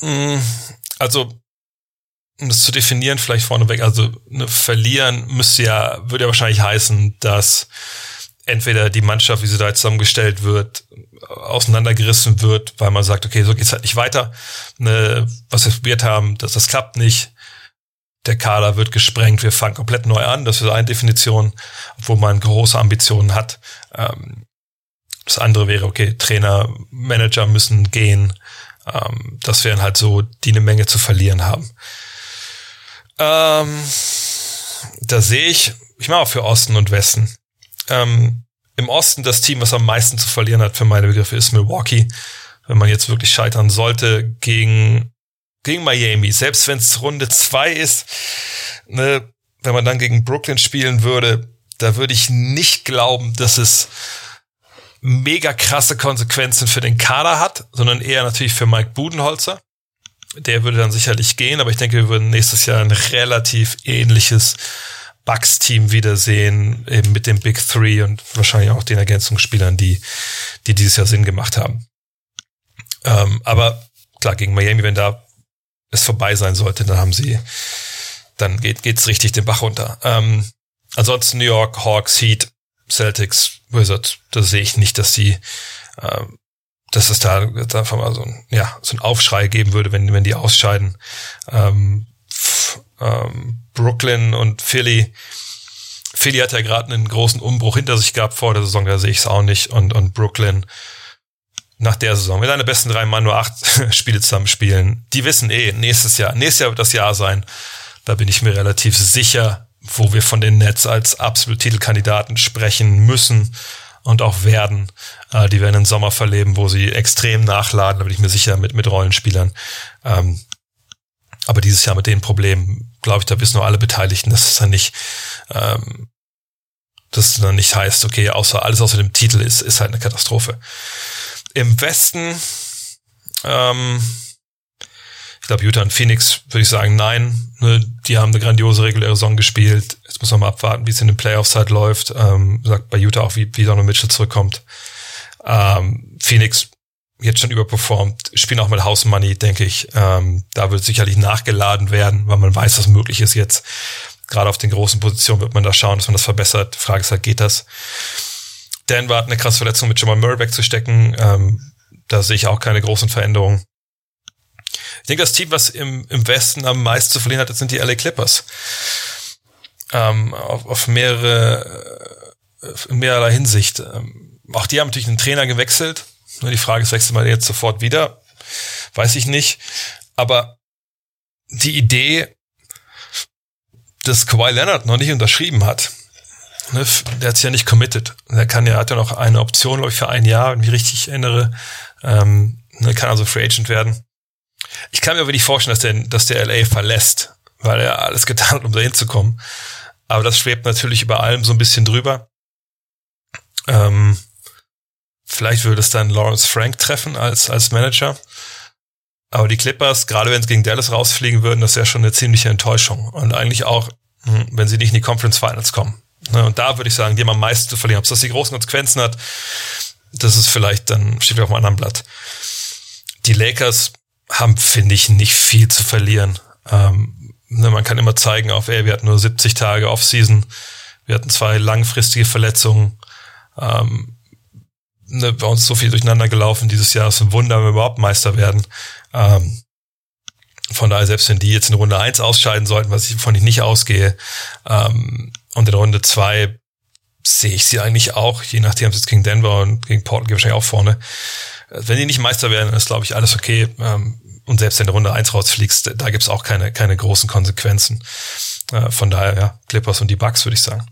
mm, also, um das zu definieren, vielleicht vorneweg, also ne, verlieren müsste ja, würde ja wahrscheinlich heißen, dass entweder die Mannschaft, wie sie da jetzt zusammengestellt wird, auseinandergerissen wird, weil man sagt, okay, so geht's halt nicht weiter. Ne, was wir probiert haben, dass das klappt nicht. Der Kader wird gesprengt, wir fangen komplett neu an. Das ist eine Definition, obwohl man große Ambitionen hat. Ähm, das andere wäre, okay, Trainer, Manager müssen gehen. Ähm, das wären halt so, die eine Menge zu verlieren haben. Ähm, da sehe ich, ich mache auch für Osten und Westen. Ähm, Im Osten das Team, was am meisten zu verlieren hat, für meine Begriffe, ist Milwaukee. Wenn man jetzt wirklich scheitern sollte gegen, gegen Miami, selbst wenn es Runde zwei ist, ne, wenn man dann gegen Brooklyn spielen würde, da würde ich nicht glauben, dass es mega krasse Konsequenzen für den Kader hat, sondern eher natürlich für Mike Budenholzer. Der würde dann sicherlich gehen, aber ich denke, wir würden nächstes Jahr ein relativ ähnliches Bucks-Team wiedersehen, eben mit dem Big Three und wahrscheinlich auch den Ergänzungsspielern, die, die dieses Jahr Sinn gemacht haben. Ähm, aber klar, gegen Miami, wenn da es vorbei sein sollte, dann haben sie, dann geht, geht's richtig den Bach runter. Ähm, ansonsten New York, Hawks, Heat, Celtics, Wizards, da sehe ich nicht, dass sie, äh, dass es da, da einfach mal so ein, ja, so ein Aufschrei geben würde, wenn, wenn die ausscheiden. Ähm, ähm, Brooklyn und Philly. Philly hat ja gerade einen großen Umbruch hinter sich gehabt vor der Saison, da sehe ich es auch nicht. Und, und Brooklyn nach der Saison, wenn deine besten drei Mann nur acht <laughs> Spiele zusammen spielen, die wissen eh, nächstes Jahr, nächstes Jahr wird das Jahr sein. Da bin ich mir relativ sicher, wo wir von den Nets als absolute Titelkandidaten sprechen müssen und auch werden. Äh, die werden einen Sommer verleben, wo sie extrem nachladen, da bin ich mir sicher, mit, mit Rollenspielern. Ähm, aber dieses Jahr mit den Problemen, glaube ich, da wissen nur alle Beteiligten, dass es dann nicht, ähm, dass es dann nicht heißt, okay, außer alles außer dem Titel ist, ist halt eine Katastrophe. Im Westen, ähm, ich glaube, Utah und Phoenix würde ich sagen, nein. Ne, die haben eine grandiose reguläre Saison gespielt. Jetzt muss man mal abwarten, wie es in den Playoffs halt läuft. Ähm, sagt bei Utah auch, wie, wie Donovan Mitchell zurückkommt. Ähm, Phoenix jetzt schon überperformt, spielen auch mit House Money, denke ich. Ähm, da wird sicherlich nachgeladen werden, weil man weiß, was möglich ist jetzt. Gerade auf den großen Positionen wird man da schauen, dass man das verbessert. Die Frage ist halt, geht das? Denver hat eine krasse Verletzung mit Jamal Murray wegzustecken. Ähm, da sehe ich auch keine großen Veränderungen. Ich denke, das Team, was im, im Westen am meisten zu verlieren hat, sind die LA Clippers. Ähm, auf, auf mehrere, äh, in mehrerlei Hinsicht. Ähm, auch die haben natürlich einen Trainer gewechselt. Nur die Frage ist, wechselt man jetzt sofort wieder? Weiß ich nicht. Aber die Idee, dass Kawhi Leonard noch nicht unterschrieben hat, ne, der hat sich ja nicht committed. Der kann ja, hat ja noch eine Option, glaube ich, für ein Jahr, wenn ich mich richtig erinnere. Ähm, ne, kann also Free Agent werden. Ich kann mir aber nicht vorstellen, dass der, dass der LA verlässt, weil er alles getan hat, um da hinzukommen. Aber das schwebt natürlich über allem so ein bisschen drüber. Ähm, vielleicht würde es dann Lawrence Frank treffen als, als Manager. Aber die Clippers, gerade wenn sie gegen Dallas rausfliegen würden, das wäre schon eine ziemliche Enttäuschung. Und eigentlich auch, hm, wenn sie nicht in die Conference Finals kommen. Ne, und da würde ich sagen, die haben am meisten zu verlieren. Ob das die großen Konsequenzen hat, das ist vielleicht, dann steht auf einem anderen Blatt. die Lakers haben, finde ich, nicht viel zu verlieren. Ähm, ne, man kann immer zeigen auf, ey, wir hatten nur 70 Tage Offseason, wir hatten zwei langfristige Verletzungen, ähm, ne, bei uns so viel durcheinander gelaufen dieses Jahr, ist ein Wunder, wenn wir überhaupt Meister werden. Ähm, von daher, selbst wenn die jetzt in Runde eins ausscheiden sollten, was ich, von ich nicht ausgehe, ähm, und in Runde zwei sehe ich sie eigentlich auch, je nachdem, ob es jetzt gegen Denver und gegen Portland wahrscheinlich auch vorne. Wenn die nicht Meister werden, ist, glaube ich, alles okay. Ähm, und selbst wenn du Runde eins rausfliegst, da gibt's auch keine, keine großen Konsequenzen. Äh, von daher, ja, Clippers und die Bucks, würde ich sagen.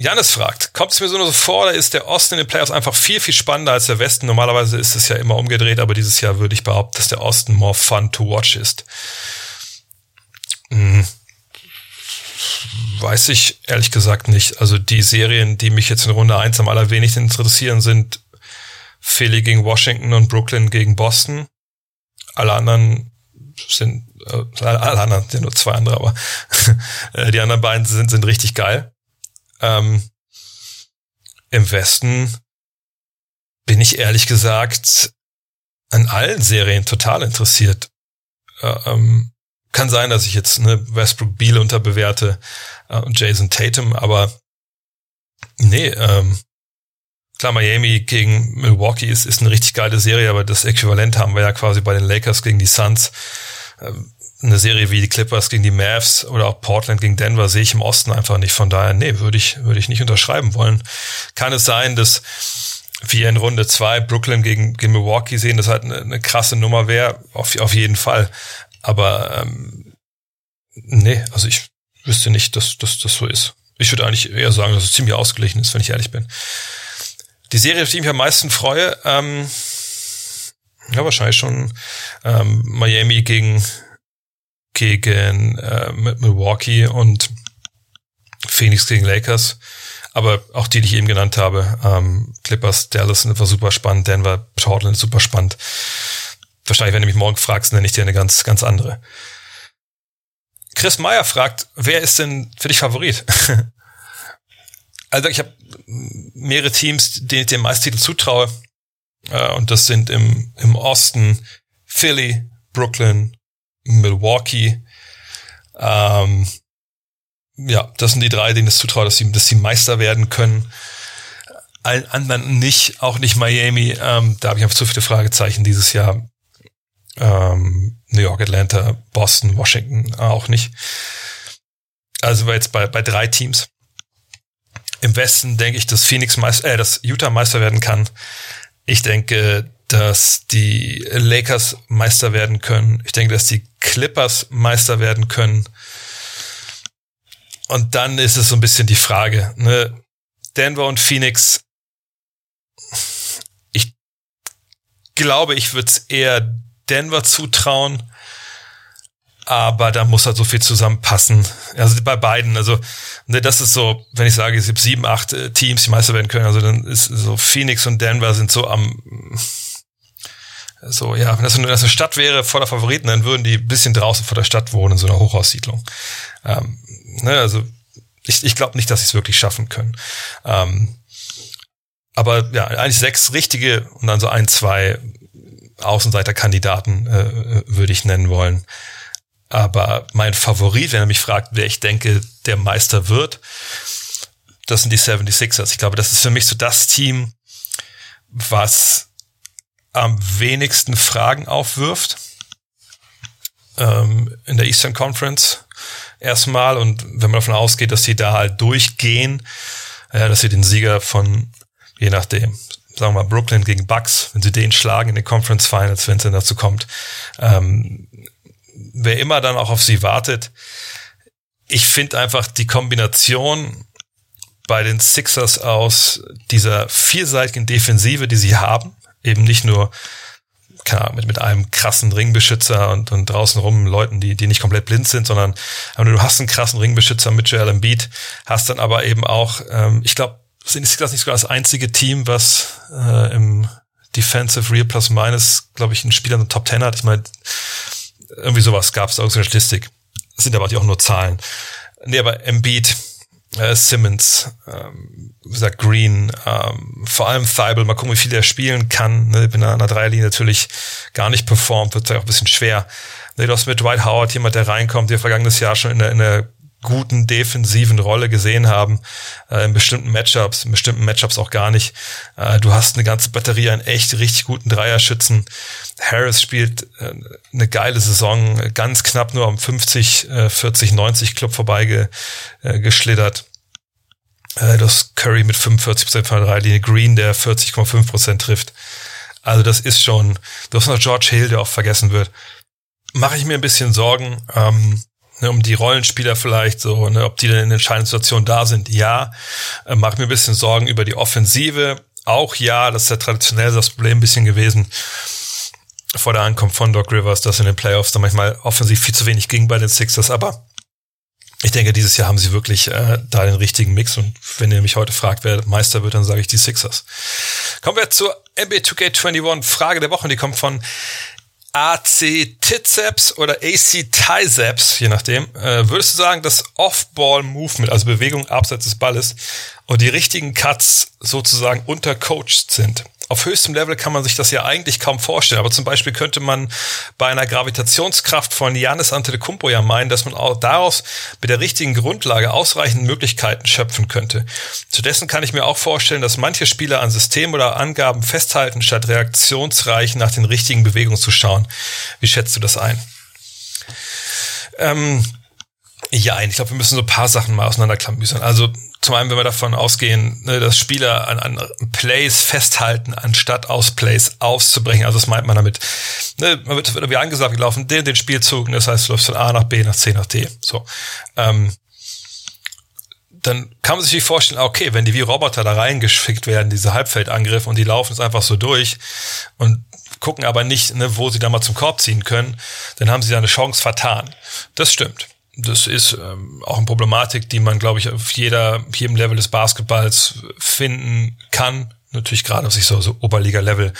Janis fragt, kommt es mir so nur so vor, oder ist der Osten in den Playoffs einfach viel, viel spannender als der Westen? Normalerweise ist es ja immer umgedreht, aber dieses Jahr würde ich behaupten, dass der Osten more fun to watch ist. Hm. Weiß ich ehrlich gesagt nicht. Also die Serien, die mich jetzt in Runde eins am allerwenigsten interessieren, sind Philly gegen Washington und Brooklyn gegen Boston. Alle anderen sind, äh, alle anderen sind nur zwei andere, aber <laughs> äh, die anderen beiden sind, sind richtig geil. Ähm, Im Westen bin ich ehrlich gesagt an allen Serien total interessiert. Äh, ähm, kann sein, dass ich jetzt ne, Westbrook Beal unterbewerte äh, und Jason Tatum, aber nee, ähm, klar, Miami gegen Milwaukee ist, ist eine richtig geile Serie, aber das Äquivalent haben wir ja quasi bei den Lakers gegen die Suns. Ähm, eine Serie wie die Clippers gegen die Mavs oder auch Portland gegen Denver sehe ich im Osten einfach nicht. Von daher, nee, würde ich, würde ich nicht unterschreiben wollen. Kann es sein, dass wir in Runde zwei Brooklyn gegen, gegen Milwaukee sehen, das halt eine, eine krasse Nummer wäre, auf, auf jeden Fall. Aber ähm, nee, also ich wüsste nicht, dass, dass das so ist. Ich würde eigentlich eher sagen, dass es ziemlich ausgeglichen ist, wenn ich ehrlich bin. Die Serie, auf die ich mich am meisten freue, ähm, ja, wahrscheinlich schon ähm, Miami gegen, gegen äh, Milwaukee und Phoenix gegen Lakers. Aber auch die, die ich eben genannt habe, ähm, Clippers, Dallas war super spannend, Denver, Portland super spannend. Wahrscheinlich, wenn du mich morgen fragst, nenne ich dir eine ganz, ganz andere. Chris Meyer fragt, wer ist denn für dich Favorit? <laughs> also ich habe mehrere Teams, denen ich den Meistertitel zutraue. Äh, und das sind im, im Osten Philly, Brooklyn, Milwaukee. Ähm, ja, das sind die drei, denen es zutraue, dass sie, dass sie Meister werden können. Allen anderen nicht, auch nicht Miami. Ähm, da habe ich einfach zu viele Fragezeichen dieses Jahr. Ähm, New York, Atlanta, Boston, Washington auch nicht. Also wir jetzt bei, bei drei Teams. Im Westen denke ich, dass Phoenix Meister, äh, dass Utah Meister werden kann. Ich denke, dass die Lakers Meister werden können. Ich denke, dass die Clippers Meister werden können. Und dann ist es so ein bisschen die Frage, ne? Denver und Phoenix. Ich glaube, ich würde es eher Denver zutrauen, aber da muss halt so viel zusammenpassen. Also bei beiden, also ne, das ist so, wenn ich sage, es gibt sieben, acht äh, Teams, die Meister werden können, also dann ist so Phoenix und Denver sind so am so, ja, wenn das, wenn das eine Stadt wäre voller Favoriten, dann würden die ein bisschen draußen vor der Stadt wohnen, in so einer Hochhaussiedlung. Ähm, ne, also ich, ich glaube nicht, dass sie es wirklich schaffen können. Ähm, aber ja, eigentlich sechs richtige und dann so ein, zwei Außenseiterkandidaten äh, würde ich nennen wollen. Aber mein Favorit, wenn er mich fragt, wer ich denke, der Meister wird, das sind die 76ers. Ich glaube, das ist für mich so das Team, was am wenigsten Fragen aufwirft ähm, in der Eastern Conference erstmal. Und wenn man davon ausgeht, dass sie da halt durchgehen, ja, dass sie den Sieger von, je nachdem, sagen wir mal, Brooklyn gegen Bucks, wenn sie den schlagen in den Conference Finals, wenn es denn dazu kommt, ähm, wer immer dann auch auf sie wartet, ich finde einfach die Kombination bei den Sixers aus dieser vielseitigen Defensive, die sie haben, eben nicht nur keine Ahnung, mit, mit einem krassen Ringbeschützer und, und draußen rum Leuten, die, die nicht komplett blind sind, sondern du hast einen krassen Ringbeschützer mit Joel Embiid, hast dann aber eben auch, ähm, ich glaube, sind ist das nicht sogar das einzige Team, was äh, im Defensive Real Plus Minus, glaube ich, einen Spieler in der Top Ten hat. Ich meine, irgendwie sowas gab es, irgendeine Statistik. Das sind aber auch nur Zahlen. Nee, aber Embiid, äh, Simmons, ähm, wie gesagt, Green, ähm, vor allem Thibault, mal gucken, wie viel er spielen kann. Ne? Wenn er an der Dreierlinie natürlich gar nicht performt, wird es auch ein bisschen schwer. Ne, du hast mit Dwight Howard jemand, der reinkommt, der vergangenes Jahr schon in der, in der guten defensiven Rolle gesehen haben, äh, in bestimmten Matchups, in bestimmten Matchups auch gar nicht. Äh, du hast eine ganze Batterie an echt richtig guten Dreierschützen. Harris spielt äh, eine geile Saison, ganz knapp nur am 50, äh, 40, 90 Club vorbei äh, geschlittert. Äh, du hast Curry mit 45% von der Dreierlinie, Green, der 40,5% trifft. Also das ist schon, du hast noch George Hill, der auch vergessen wird. Mache ich mir ein bisschen Sorgen. Ähm, ne, um die Rollenspieler vielleicht so, ne, ob die denn in entscheidenden Situationen da sind, ja. Äh, macht mir ein bisschen Sorgen über die Offensive, auch ja, das ist ja traditionell das Problem ein bisschen gewesen vor der Ankunft von Doc Rivers, dass in den Playoffs da manchmal offensiv viel zu wenig ging bei den Sixers, aber ich denke, dieses Jahr haben sie wirklich äh, da den richtigen Mix und wenn ihr mich heute fragt, wer Meister wird, dann sage ich die Sixers. Kommen wir zur NBA 2K21 Frage der Woche, die kommt von AC Tizeps oder AC Tizeps, je nachdem, äh, würdest du sagen, dass Off-Ball-Movement, also Bewegung abseits des Balles und die richtigen Cuts sozusagen untercoached sind? Auf höchstem Level kann man sich das ja eigentlich kaum vorstellen. Aber zum Beispiel könnte man bei einer Gravitationskraft von Janis Antetokounmpo ja meinen, dass man auch daraus mit der richtigen Grundlage ausreichend Möglichkeiten schöpfen könnte. Zudessen kann ich mir auch vorstellen, dass manche Spieler an System oder Angaben festhalten, statt reaktionsreich nach den richtigen Bewegungen zu schauen. Wie schätzt du das ein? Ähm, ja, ich glaube, wir müssen so ein paar Sachen mal auseinanderklamüsern. Also zum einen, wenn wir davon ausgehen, ne, dass Spieler an, an Plays festhalten, anstatt aus Plays auszubrechen. Also das meint man damit. Ne, man wird, wird irgendwie angesagt, wir laufen den, den Spielzug, das heißt, du läufst von A nach B nach C nach D. So. Ähm, dann kann man sich vorstellen, okay, wenn die wie Roboter da reingeschickt werden, diese Halbfeldangriffe, und die laufen es einfach so durch und gucken aber nicht, ne, wo sie da mal zum Korb ziehen können, dann haben sie da eine Chance vertan. Das stimmt das ist ähm, auch eine Problematik, die man, glaube ich, auf jeder, jedem Level des Basketballs finden kann. Natürlich gerade auf sich so, so Oberliga-Level.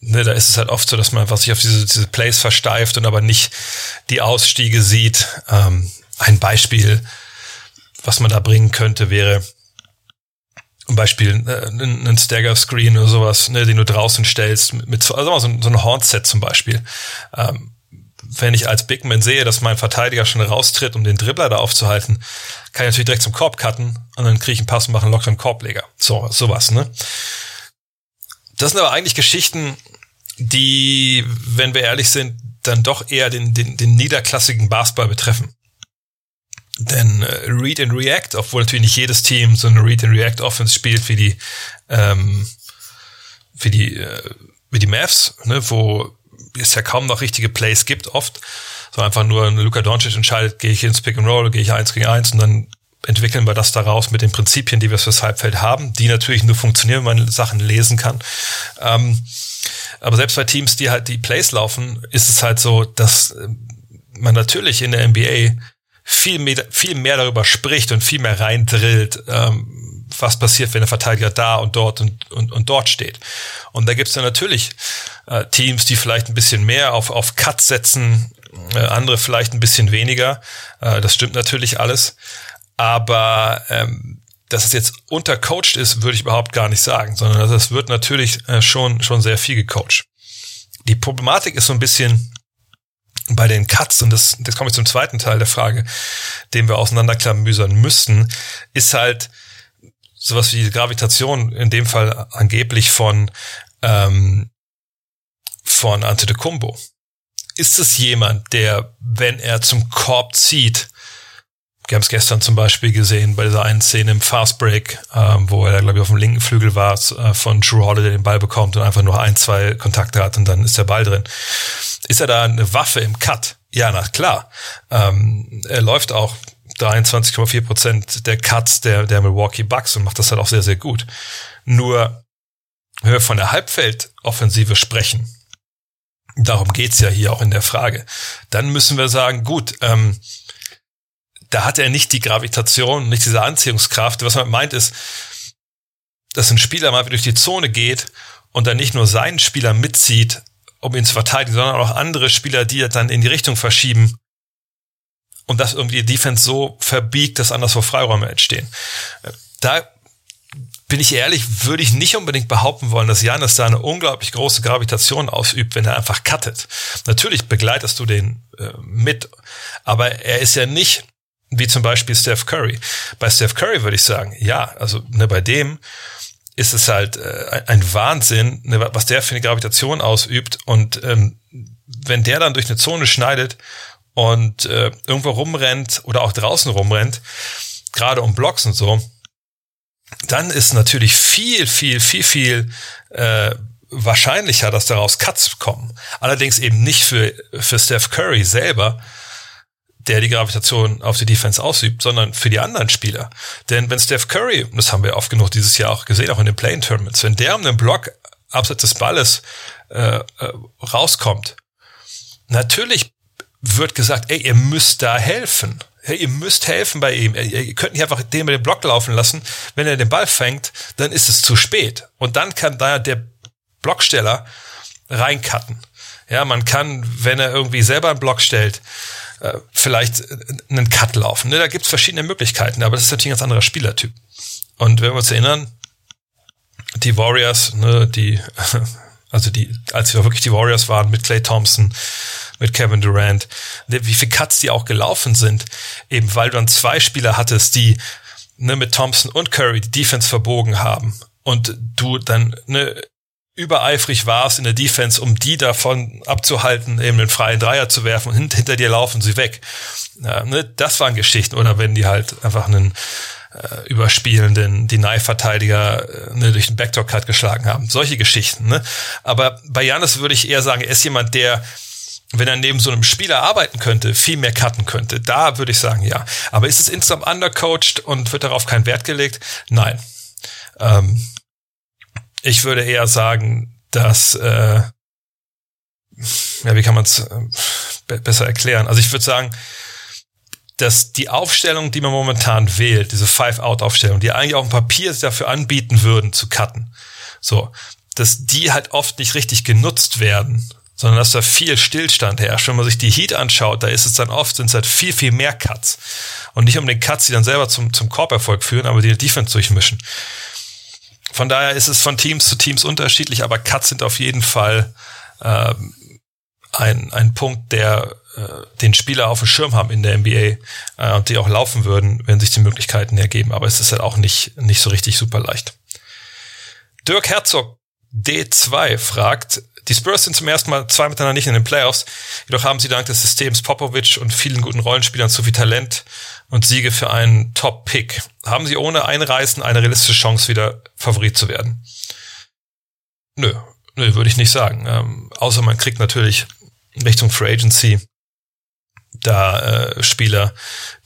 Ne, da ist es halt oft so, dass man einfach sich auf diese, diese Plays versteift und aber nicht die Ausstiege sieht. Ähm, ein Beispiel, was man da bringen könnte, wäre zum Beispiel äh, ein Stagger-Screen oder sowas, ne, den du draußen stellst, mit, mit also so, so ein Hornset zum Beispiel. Ähm, wenn ich als Big Man sehe, dass mein Verteidiger schon raustritt, um den Dribbler da aufzuhalten, kann ich natürlich direkt zum Korb cutten und dann kriege ich einen Pass und mache einen lockeren Korbleger. So, sowas, ne? Das sind aber eigentlich Geschichten, die, wenn wir ehrlich sind, dann doch eher den, den, den niederklassigen Basketball betreffen. Denn äh, Read and React, obwohl natürlich nicht jedes Team so eine Read and React Offense spielt wie die ähm, wie die äh, wie die Mavs, ne, wo es ja kaum noch richtige Plays gibt, oft. So einfach nur Luka Doncic entscheidet, gehe ich ins Pick and Roll, gehe ich eins gegen eins und dann entwickeln wir das daraus mit den Prinzipien, die wir fürs Halbfeld haben, die natürlich nur funktionieren, wenn man Sachen lesen kann. Ähm, aber selbst bei Teams, die halt die Plays laufen, ist es halt so, dass man natürlich in der NBA viel mehr, viel mehr darüber spricht und viel mehr reindrillt, ähm, was passiert, wenn der Verteidiger da und dort und, und, und dort steht. Und da gibt's dann natürlich äh, Teams, die vielleicht ein bisschen mehr auf, auf Cut setzen, äh, andere vielleicht ein bisschen weniger. Äh, das stimmt natürlich alles. Aber ähm, dass es jetzt untercoacht ist, würde ich überhaupt gar nicht sagen, sondern es wird natürlich äh, schon, schon sehr viel gecoacht. Die Problematik ist so ein bisschen, bei den Cuts, und das, das komme ich zum zweiten Teil der Frage, den wir auseinanderklamüsern müssten, ist halt sowas wie Gravitation, in dem Fall angeblich von, ähm, von Antetokounmpo. Ist es jemand, der, wenn er zum Korb zieht, wir haben es gestern zum Beispiel gesehen bei dieser einen Szene im Fast Break, ähm, wo er, glaube ich, auf dem linken Flügel war, äh, von Drew Holiday den Ball bekommt und einfach nur ein, zwei Kontakte hat und dann ist der Ball drin. Ist er da eine Waffe im Cut? Ja, na klar. Ähm, er läuft auch 23,4 Prozent der Cuts der, der Milwaukee Bucks und macht das halt auch sehr, sehr gut. Nur, wenn wir von der Halbfeldoffensive sprechen, darum geht's ja hier auch in der Frage, dann müssen wir sagen, gut, ähm, da hat er nicht die Gravitation, nicht diese Anziehungskraft. Was man meint ist, dass ein Spieler mal durch die Zone geht und dann nicht nur seinen Spieler mitzieht, um ihn zu verteidigen, sondern auch andere Spieler, die er dann in die Richtung verschieben, und das irgendwie die Defense so verbiegt, dass anderswo Freiräume entstehen. Da bin ich ehrlich, würde ich nicht unbedingt behaupten wollen, dass Janis da eine unglaublich große Gravitation ausübt, wenn er einfach cuttet. Natürlich begleitest du den äh, mit, aber er ist ja nicht wie zum Beispiel Steph Curry. Bei Steph Curry würde ich sagen, ja, also ne, bei dem ist es halt äh, ein Wahnsinn, ne, was der für eine Gravitation ausübt und ähm, wenn der dann durch eine Zone schneidet und äh, irgendwo rumrennt oder auch draußen rumrennt, gerade um Blocks und so, dann ist natürlich viel, viel, viel, viel äh, wahrscheinlicher, dass daraus Cuts kommen. Allerdings eben nicht für, für Steph Curry selber, der die Gravitation auf die Defense ausübt, sondern für die anderen Spieler. Denn wenn Steph Curry, das haben wir oft genug dieses Jahr auch gesehen, auch in den Play-In-Tournaments, wenn der um den Block abseits des Balles äh, äh, rauskommt, natürlich wird gesagt, ey, ihr müsst da helfen. Hey, ihr müsst helfen bei ihm. Ihr könnt nicht einfach den mit dem Block laufen lassen. Wenn er den Ball fängt, dann ist es zu spät. Und dann kann da der Blocksteller reincutten. Ja, man kann, wenn er irgendwie selber einen Block stellt, äh, vielleicht einen Cut laufen. Ne, da gibt's verschiedene Möglichkeiten, aber das ist natürlich ein ganz anderer Spielertyp. Und wenn wir uns erinnern, die Warriors, ne, die, <laughs> also die, als wir wirklich die Warriors waren mit Clay Thompson, mit Kevin Durant, wie viele Cuts die auch gelaufen sind, eben weil du dann zwei Spieler hattest, die ne, mit Thompson und Curry die Defense verbogen haben und du dann ne, übereifrig warst in der Defense, um die davon abzuhalten, eben den freien Dreier zu werfen und hint hinter dir laufen sie weg. Ja, ne, das waren Geschichten. Oder wenn die halt einfach einen äh, überspielenden Deny-Verteidiger äh, ne, durch den Backdoor-Cut geschlagen haben. Solche Geschichten. Ne? Aber bei Janis würde ich eher sagen, er ist jemand, der wenn er neben so einem Spieler arbeiten könnte, viel mehr cutten könnte. Da würde ich sagen, ja. Aber ist es insgesamt undercoached und wird darauf kein Wert gelegt? Nein. Ähm, ich würde eher sagen, dass, äh, ja, wie kann man es äh, besser erklären? Also ich würde sagen, dass die Aufstellung, die man momentan wählt, diese Five-Out-Aufstellung, die eigentlich auf dem Papier dafür anbieten würden, zu cutten, so, dass die halt oft nicht richtig genutzt werden, sondern dass da viel Stillstand herrscht. Wenn man sich die Heat anschaut, da ist es dann oft, sind es halt viel, viel mehr Cuts. Und nicht um den Cuts, die dann selber zum, zum Korberfolg führen, aber die Defense durchmischen. Von daher ist es von Teams zu Teams unterschiedlich, aber Cuts sind auf jeden Fall äh, ein, ein Punkt, der äh, den Spieler auf dem Schirm haben in der NBA äh, und die auch laufen würden, wenn sich die Möglichkeiten ergeben. Aber es ist halt auch nicht, nicht so richtig super leicht. Dirk Herzog D2 fragt, die Spurs sind zum ersten Mal zwei miteinander nicht in den Playoffs, jedoch haben sie dank des Systems Popovic und vielen guten Rollenspielern zu viel Talent und Siege für einen Top-Pick. Haben sie ohne Einreißen eine realistische Chance, wieder Favorit zu werden? Nö, nö, würde ich nicht sagen. Ähm, außer man kriegt natürlich Richtung Free Agency da äh, Spieler,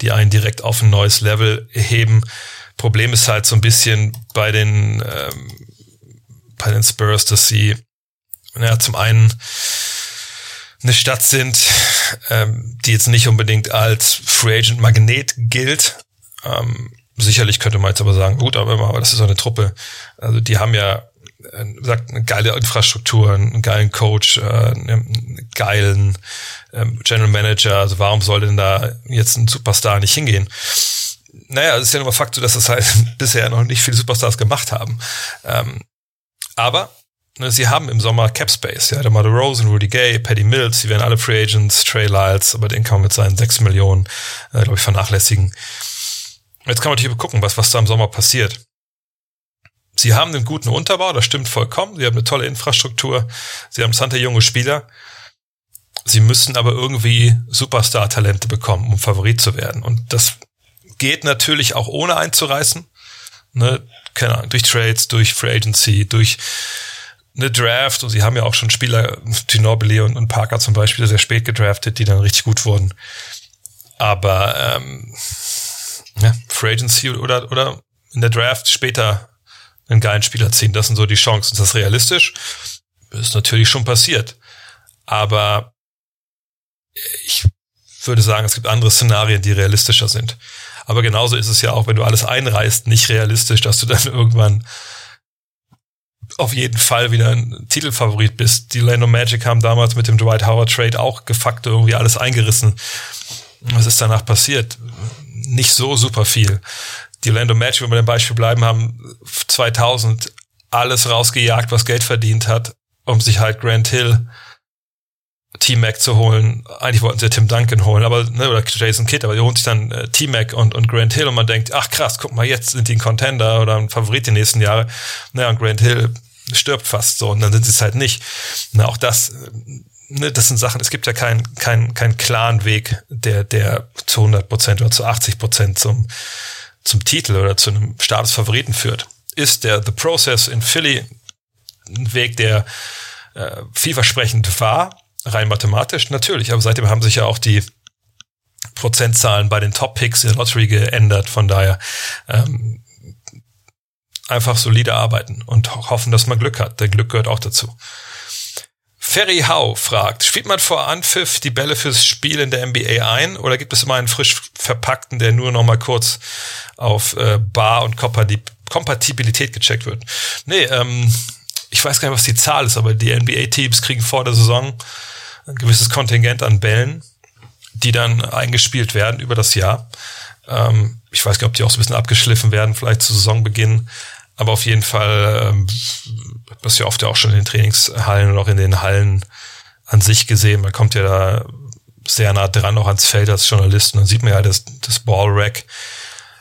die einen direkt auf ein neues Level heben. Problem ist halt so ein bisschen bei den ähm, bei den Spurs, dass sie ja, zum einen eine Stadt sind, ähm, die jetzt nicht unbedingt als Free Agent Magnet gilt. Ähm, sicherlich könnte man jetzt aber sagen, gut, aber, aber das ist so eine Truppe. Also die haben ja äh, sagt eine geile Infrastruktur, einen geilen Coach, äh, einen geilen ähm, General Manager. Also warum soll denn da jetzt ein Superstar nicht hingehen? Naja, es ist ja nur Fakt, dass das halt <laughs> bisher noch nicht viele Superstars gemacht haben. Ähm, aber sie haben im Sommer Cap Space, ja, der Mother Rose, Rudy Gay, Paddy Mills, die werden alle Free Agents, Trey Lyles, aber den kann man mit seinen 6 Millionen, äh, glaube ich, vernachlässigen. Jetzt kann man natürlich gucken, was, was da im Sommer passiert. Sie haben einen guten Unterbau, das stimmt vollkommen. Sie haben eine tolle Infrastruktur. Sie haben interessante junge Spieler. Sie müssen aber irgendwie Superstar-Talente bekommen, um Favorit zu werden. Und das geht natürlich auch ohne einzureißen. Ne? Keine Ahnung, durch Trades, durch Free Agency, durch eine Draft und sie haben ja auch schon Spieler, Ginobili und, und Parker zum Beispiel, sehr spät gedraftet, die dann richtig gut wurden. Aber ähm, ja, Free Agency oder, oder in der Draft später einen geilen Spieler ziehen, das sind so die Chancen. Ist das realistisch? ist natürlich schon passiert. Aber ich würde sagen, es gibt andere Szenarien, die realistischer sind. Aber genauso ist es ja auch, wenn du alles einreißt, nicht realistisch, dass du dann <laughs> irgendwann auf jeden Fall wieder ein Titelfavorit bist. Die Lando Magic haben damals mit dem Dwight Howard Trade auch facto irgendwie alles eingerissen. Was ist danach passiert? Nicht so super viel. Die Orlando Magic, wenn wir dem Beispiel bleiben, haben 2000 alles rausgejagt, was Geld verdient hat, um sich halt Grant Hill T-Mac zu holen. Eigentlich wollten sie Tim Duncan holen, aber ne, oder Jason Kidd, aber die holen sich dann äh, T-Mac und, und Grant Hill und man denkt, ach krass, guck mal, jetzt sind die ein Contender oder ein Favorit die nächsten Jahre. Naja, und Grant Hill stirbt fast so und dann sind sie es halt nicht. Na, auch das, ne, das sind Sachen, es gibt ja keinen kein, kein klaren Weg, der, der zu 100 Prozent oder zu 80 Prozent zum, zum Titel oder zu einem Statusfavoriten führt. Ist der The Process in Philly ein Weg, der äh, vielversprechend war, rein mathematisch, natürlich, aber seitdem haben sich ja auch die Prozentzahlen bei den Top-Picks in der Lottery geändert. Von daher ähm, einfach solide arbeiten und hoffen, dass man Glück hat. Denn Glück gehört auch dazu. Ferry Hau fragt, spielt man vor Anpfiff die Bälle fürs Spiel in der NBA ein oder gibt es immer einen frisch verpackten, der nur noch mal kurz auf äh, Bar und Kompatibilität gecheckt wird? Nee, ähm, ich weiß gar nicht, was die Zahl ist, aber die NBA-Teams kriegen vor der Saison ein gewisses Kontingent an Bällen, die dann eingespielt werden über das Jahr. Ähm, ich weiß nicht, ob die auch so ein bisschen abgeschliffen werden, vielleicht zu Saisonbeginn. Aber auf jeden Fall, ähm, das ja oft ja auch schon in den Trainingshallen und auch in den Hallen an sich gesehen. Man kommt ja da sehr nah dran, auch ans Feld als Journalist. Und dann sieht man ja das, das Ball-Rack.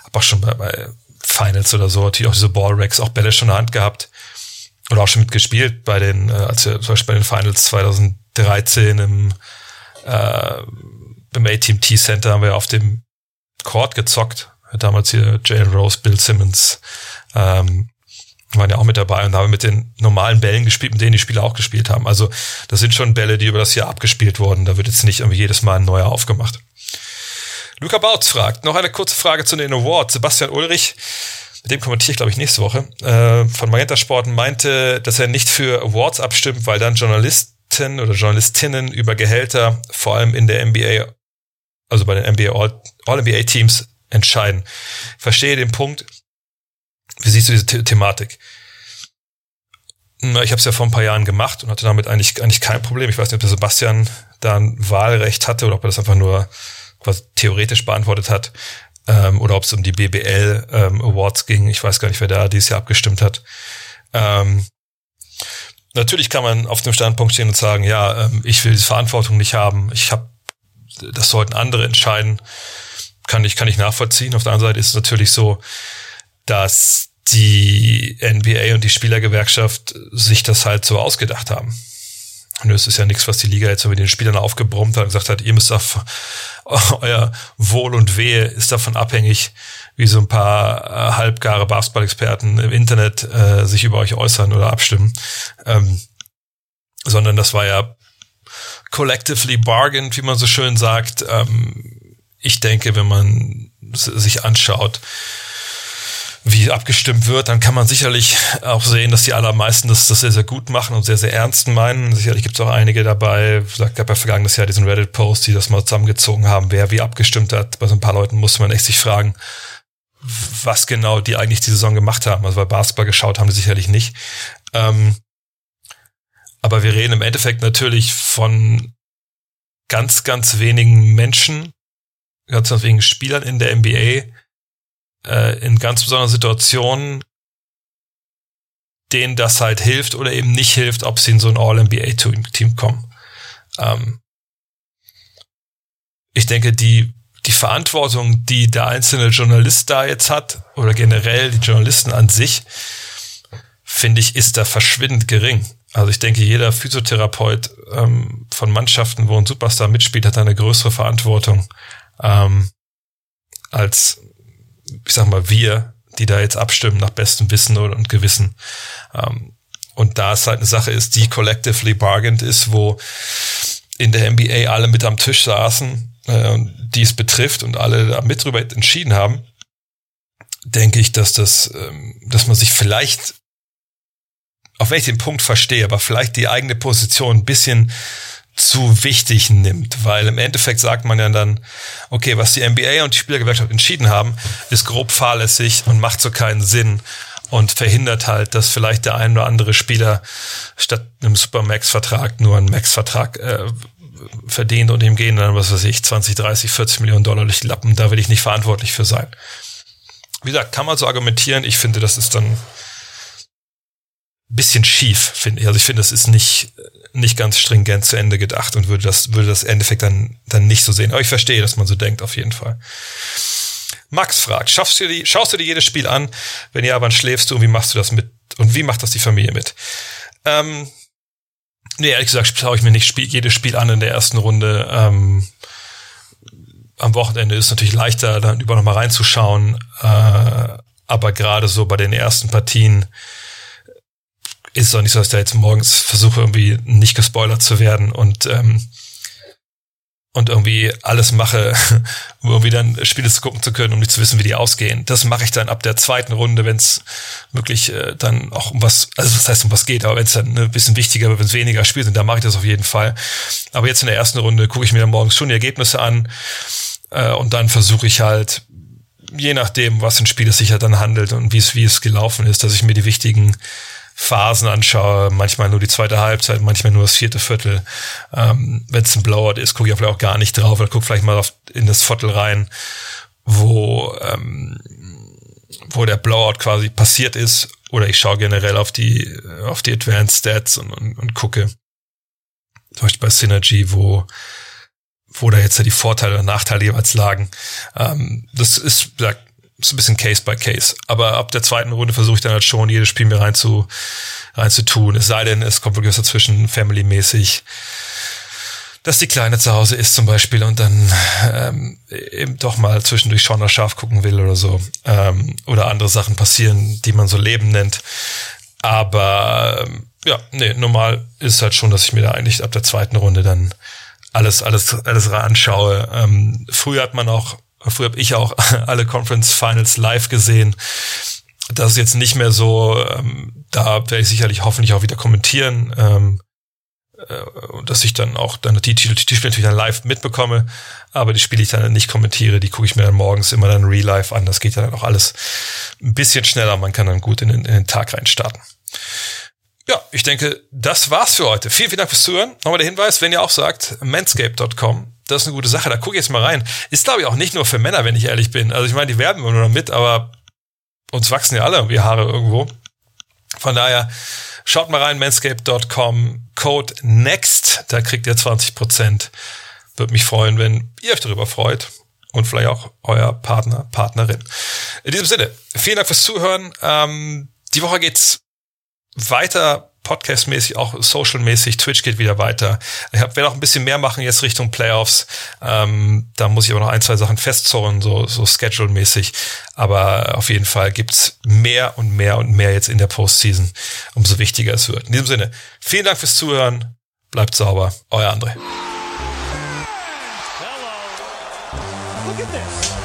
Hab auch schon bei, bei Finals oder so, natürlich auch diese Ball-Racks, auch Bälle schon in der Hand gehabt. Oder auch schon mitgespielt bei den, äh, als wir zum Beispiel bei den Finals 2013 im, äh, im A-Team T-Center haben wir auf dem Court gezockt. Damals hier Jalen Rose, Bill Simmons, ähm, waren ja auch mit dabei und haben mit den normalen Bällen gespielt, mit denen die Spieler auch gespielt haben. Also das sind schon Bälle, die über das Jahr abgespielt wurden. Da wird jetzt nicht irgendwie jedes Mal ein neuer aufgemacht. Luca Bautz fragt, noch eine kurze Frage zu den Awards. Sebastian Ulrich, mit dem kommentiere ich, glaube ich, nächste Woche, äh, von Magenta Sporten meinte, dass er nicht für Awards abstimmt, weil dann Journalisten oder Journalistinnen über Gehälter, vor allem in der NBA, also bei den NBA All-NBA-Teams, All entscheiden. Verstehe den Punkt, wie siehst du diese The Thematik? Na, ich habe es ja vor ein paar Jahren gemacht und hatte damit eigentlich, eigentlich kein Problem. Ich weiß nicht, ob der Sebastian da ein Wahlrecht hatte oder ob er das einfach nur quasi theoretisch beantwortet hat ähm, oder ob es um die BBL ähm, Awards ging. Ich weiß gar nicht, wer da dieses Jahr abgestimmt hat. Ähm, natürlich kann man auf dem Standpunkt stehen und sagen, ja, ähm, ich will diese Verantwortung nicht haben. Ich habe, das sollten andere entscheiden. Kann ich, kann ich nachvollziehen. Auf der anderen Seite ist es natürlich so, dass die NBA und die Spielergewerkschaft sich das halt so ausgedacht haben. Und es ist ja nichts, was die Liga jetzt mit den Spielern aufgebrummt hat und gesagt hat, ihr müsst auf <laughs> euer Wohl und Wehe ist davon abhängig, wie so ein paar äh, halbgare Basketball-Experten im Internet äh, sich über euch äußern oder abstimmen. Ähm, sondern das war ja collectively bargained, wie man so schön sagt. Ähm, ich denke, wenn man sich anschaut, wie abgestimmt wird, dann kann man sicherlich auch sehen, dass die allermeisten das, das sehr, sehr gut machen und sehr, sehr ernst meinen. Sicherlich gibt es auch einige dabei, es gab ja vergangenes Jahr diesen Reddit-Post, die das mal zusammengezogen haben, wer wie abgestimmt hat. Bei so ein paar Leuten musste man echt sich fragen, was genau die eigentlich die Saison gemacht haben. Also bei Basketball geschaut haben die sicherlich nicht. Ähm, aber wir reden im Endeffekt natürlich von ganz, ganz wenigen Menschen, ganz, ganz wenigen Spielern in der NBA, äh, in ganz besonderen Situationen denen das halt hilft oder eben nicht hilft, ob sie in so ein All-NBA-Team kommen. Ähm, ich denke, die, die Verantwortung, die der einzelne Journalist da jetzt hat, oder generell die Journalisten an sich, finde ich, ist da verschwindend gering. Also ich denke, jeder Physiotherapeut ähm, von Mannschaften, wo ein Superstar mitspielt, hat eine größere Verantwortung ähm, als ich sag mal, wir, die da jetzt abstimmen nach bestem Wissen und Gewissen. Ähm, und da es halt eine Sache ist, die collectively bargained ist, wo in der NBA alle mit am Tisch saßen, äh, die es betrifft und alle da mit drüber entschieden haben, denke ich, dass das, ähm, dass man sich vielleicht, ich den Punkt verstehe, aber vielleicht die eigene Position ein bisschen zu wichtig nimmt, weil im Endeffekt sagt man ja dann, okay, was die NBA und die Spielergewerkschaft entschieden haben, ist grob fahrlässig und macht so keinen Sinn und verhindert halt, dass vielleicht der ein oder andere Spieler statt einem Supermax-Vertrag nur einen Max-Vertrag äh, verdient und ihm gehen dann, was weiß ich, 20, 30, 40 Millionen Dollar durch die Lappen. Da will ich nicht verantwortlich für sein. Wie gesagt, kann man so argumentieren. Ich finde, das ist dann bisschen schief, finde ich. Also ich finde, das ist nicht, nicht ganz stringent zu Ende gedacht und würde das, würde das Endeffekt dann, dann nicht so sehen. Aber ich verstehe, dass man so denkt, auf jeden Fall. Max fragt, schaffst du die, schaust du dir jedes Spiel an? Wenn ja, wann schläfst du und wie machst du das mit, und wie macht das die Familie mit? Ähm, nee, ehrlich gesagt, schaue ich mir nicht Spiel, jedes Spiel an in der ersten Runde. Ähm, am Wochenende ist es natürlich leichter, dann über nochmal reinzuschauen. Äh, aber gerade so bei den ersten Partien, ist es auch nicht so, dass ich da jetzt morgens versuche, irgendwie nicht gespoilert zu werden und, ähm, und irgendwie alles mache, <laughs> um irgendwie dann Spiele zu gucken zu können, um nicht zu wissen, wie die ausgehen. Das mache ich dann ab der zweiten Runde, wenn es wirklich äh, dann auch um was, also was heißt um was geht, aber wenn es dann ein bisschen wichtiger, wenn es weniger Spiele sind, dann mache ich das auf jeden Fall. Aber jetzt in der ersten Runde gucke ich mir dann morgens schon die Ergebnisse an äh, und dann versuche ich halt je nachdem, was ein Spiel es sich halt dann handelt und wie es, wie es gelaufen ist, dass ich mir die wichtigen Phasen anschaue, manchmal nur die zweite Halbzeit, manchmal nur das vierte Viertel. Ähm, Wenn es ein Blowout ist, gucke ich vielleicht auch gar nicht drauf, oder gucke vielleicht mal auf, in das Viertel rein, wo, ähm, wo der Blowout quasi passiert ist. Oder ich schaue generell auf die, auf die Advanced Stats und, und, und gucke. Zum Beispiel bei Synergy, wo wo da jetzt ja die Vorteile oder Nachteile jeweils lagen. Ähm, das ist, ja, ist ein bisschen Case by Case. Aber ab der zweiten Runde versuche ich dann halt schon, jedes Spiel mir rein zu, rein zu tun. Es sei denn, es kommt wirklich dazwischen, family-mäßig, dass die Kleine zu Hause ist zum Beispiel und dann ähm, eben doch mal zwischendurch schon nach Schaf gucken will oder so. Ähm, oder andere Sachen passieren, die man so Leben nennt. Aber ähm, ja, nee, normal ist halt schon, dass ich mir da eigentlich ab der zweiten Runde dann alles, alles, alles anschaue. Ähm, früher hat man auch Früher habe ich auch <laughs> alle Conference Finals live gesehen. Das ist jetzt nicht mehr so. Ähm, da werde ich sicherlich hoffentlich auch wieder kommentieren. Ähm, äh, dass ich dann auch dann die, die, die Spiele natürlich dann live mitbekomme, aber die Spiele, ich dann nicht kommentiere, die gucke ich mir dann morgens immer dann real live an. Das geht ja dann auch alles ein bisschen schneller. Man kann dann gut in den, in den Tag reinstarten. Ja, ich denke, das war's für heute. Vielen, vielen Dank fürs Zuhören. Nochmal der Hinweis, wenn ihr auch sagt, manscape.com das ist eine gute Sache. Da gucke ich jetzt mal rein. Ist, glaube ich, auch nicht nur für Männer, wenn ich ehrlich bin. Also ich meine, die werben immer nur mit, aber uns wachsen ja alle irgendwie Haare irgendwo. Von daher, schaut mal rein, manscape.com, Code NEXT, da kriegt ihr 20 Prozent. Würde mich freuen, wenn ihr euch darüber freut. Und vielleicht auch euer Partner, Partnerin. In diesem Sinne, vielen Dank fürs Zuhören. Ähm, die Woche geht's weiter Podcast-mäßig, auch Social-mäßig. Twitch geht wieder weiter. Ich werde auch ein bisschen mehr machen jetzt Richtung Playoffs. Ähm, da muss ich aber noch ein, zwei Sachen festzorren, so, so Schedule-mäßig. Aber auf jeden Fall gibt's mehr und mehr und mehr jetzt in der Postseason, umso wichtiger es wird. In diesem Sinne, vielen Dank fürs Zuhören. Bleibt sauber. Euer André. Hello. Look at this.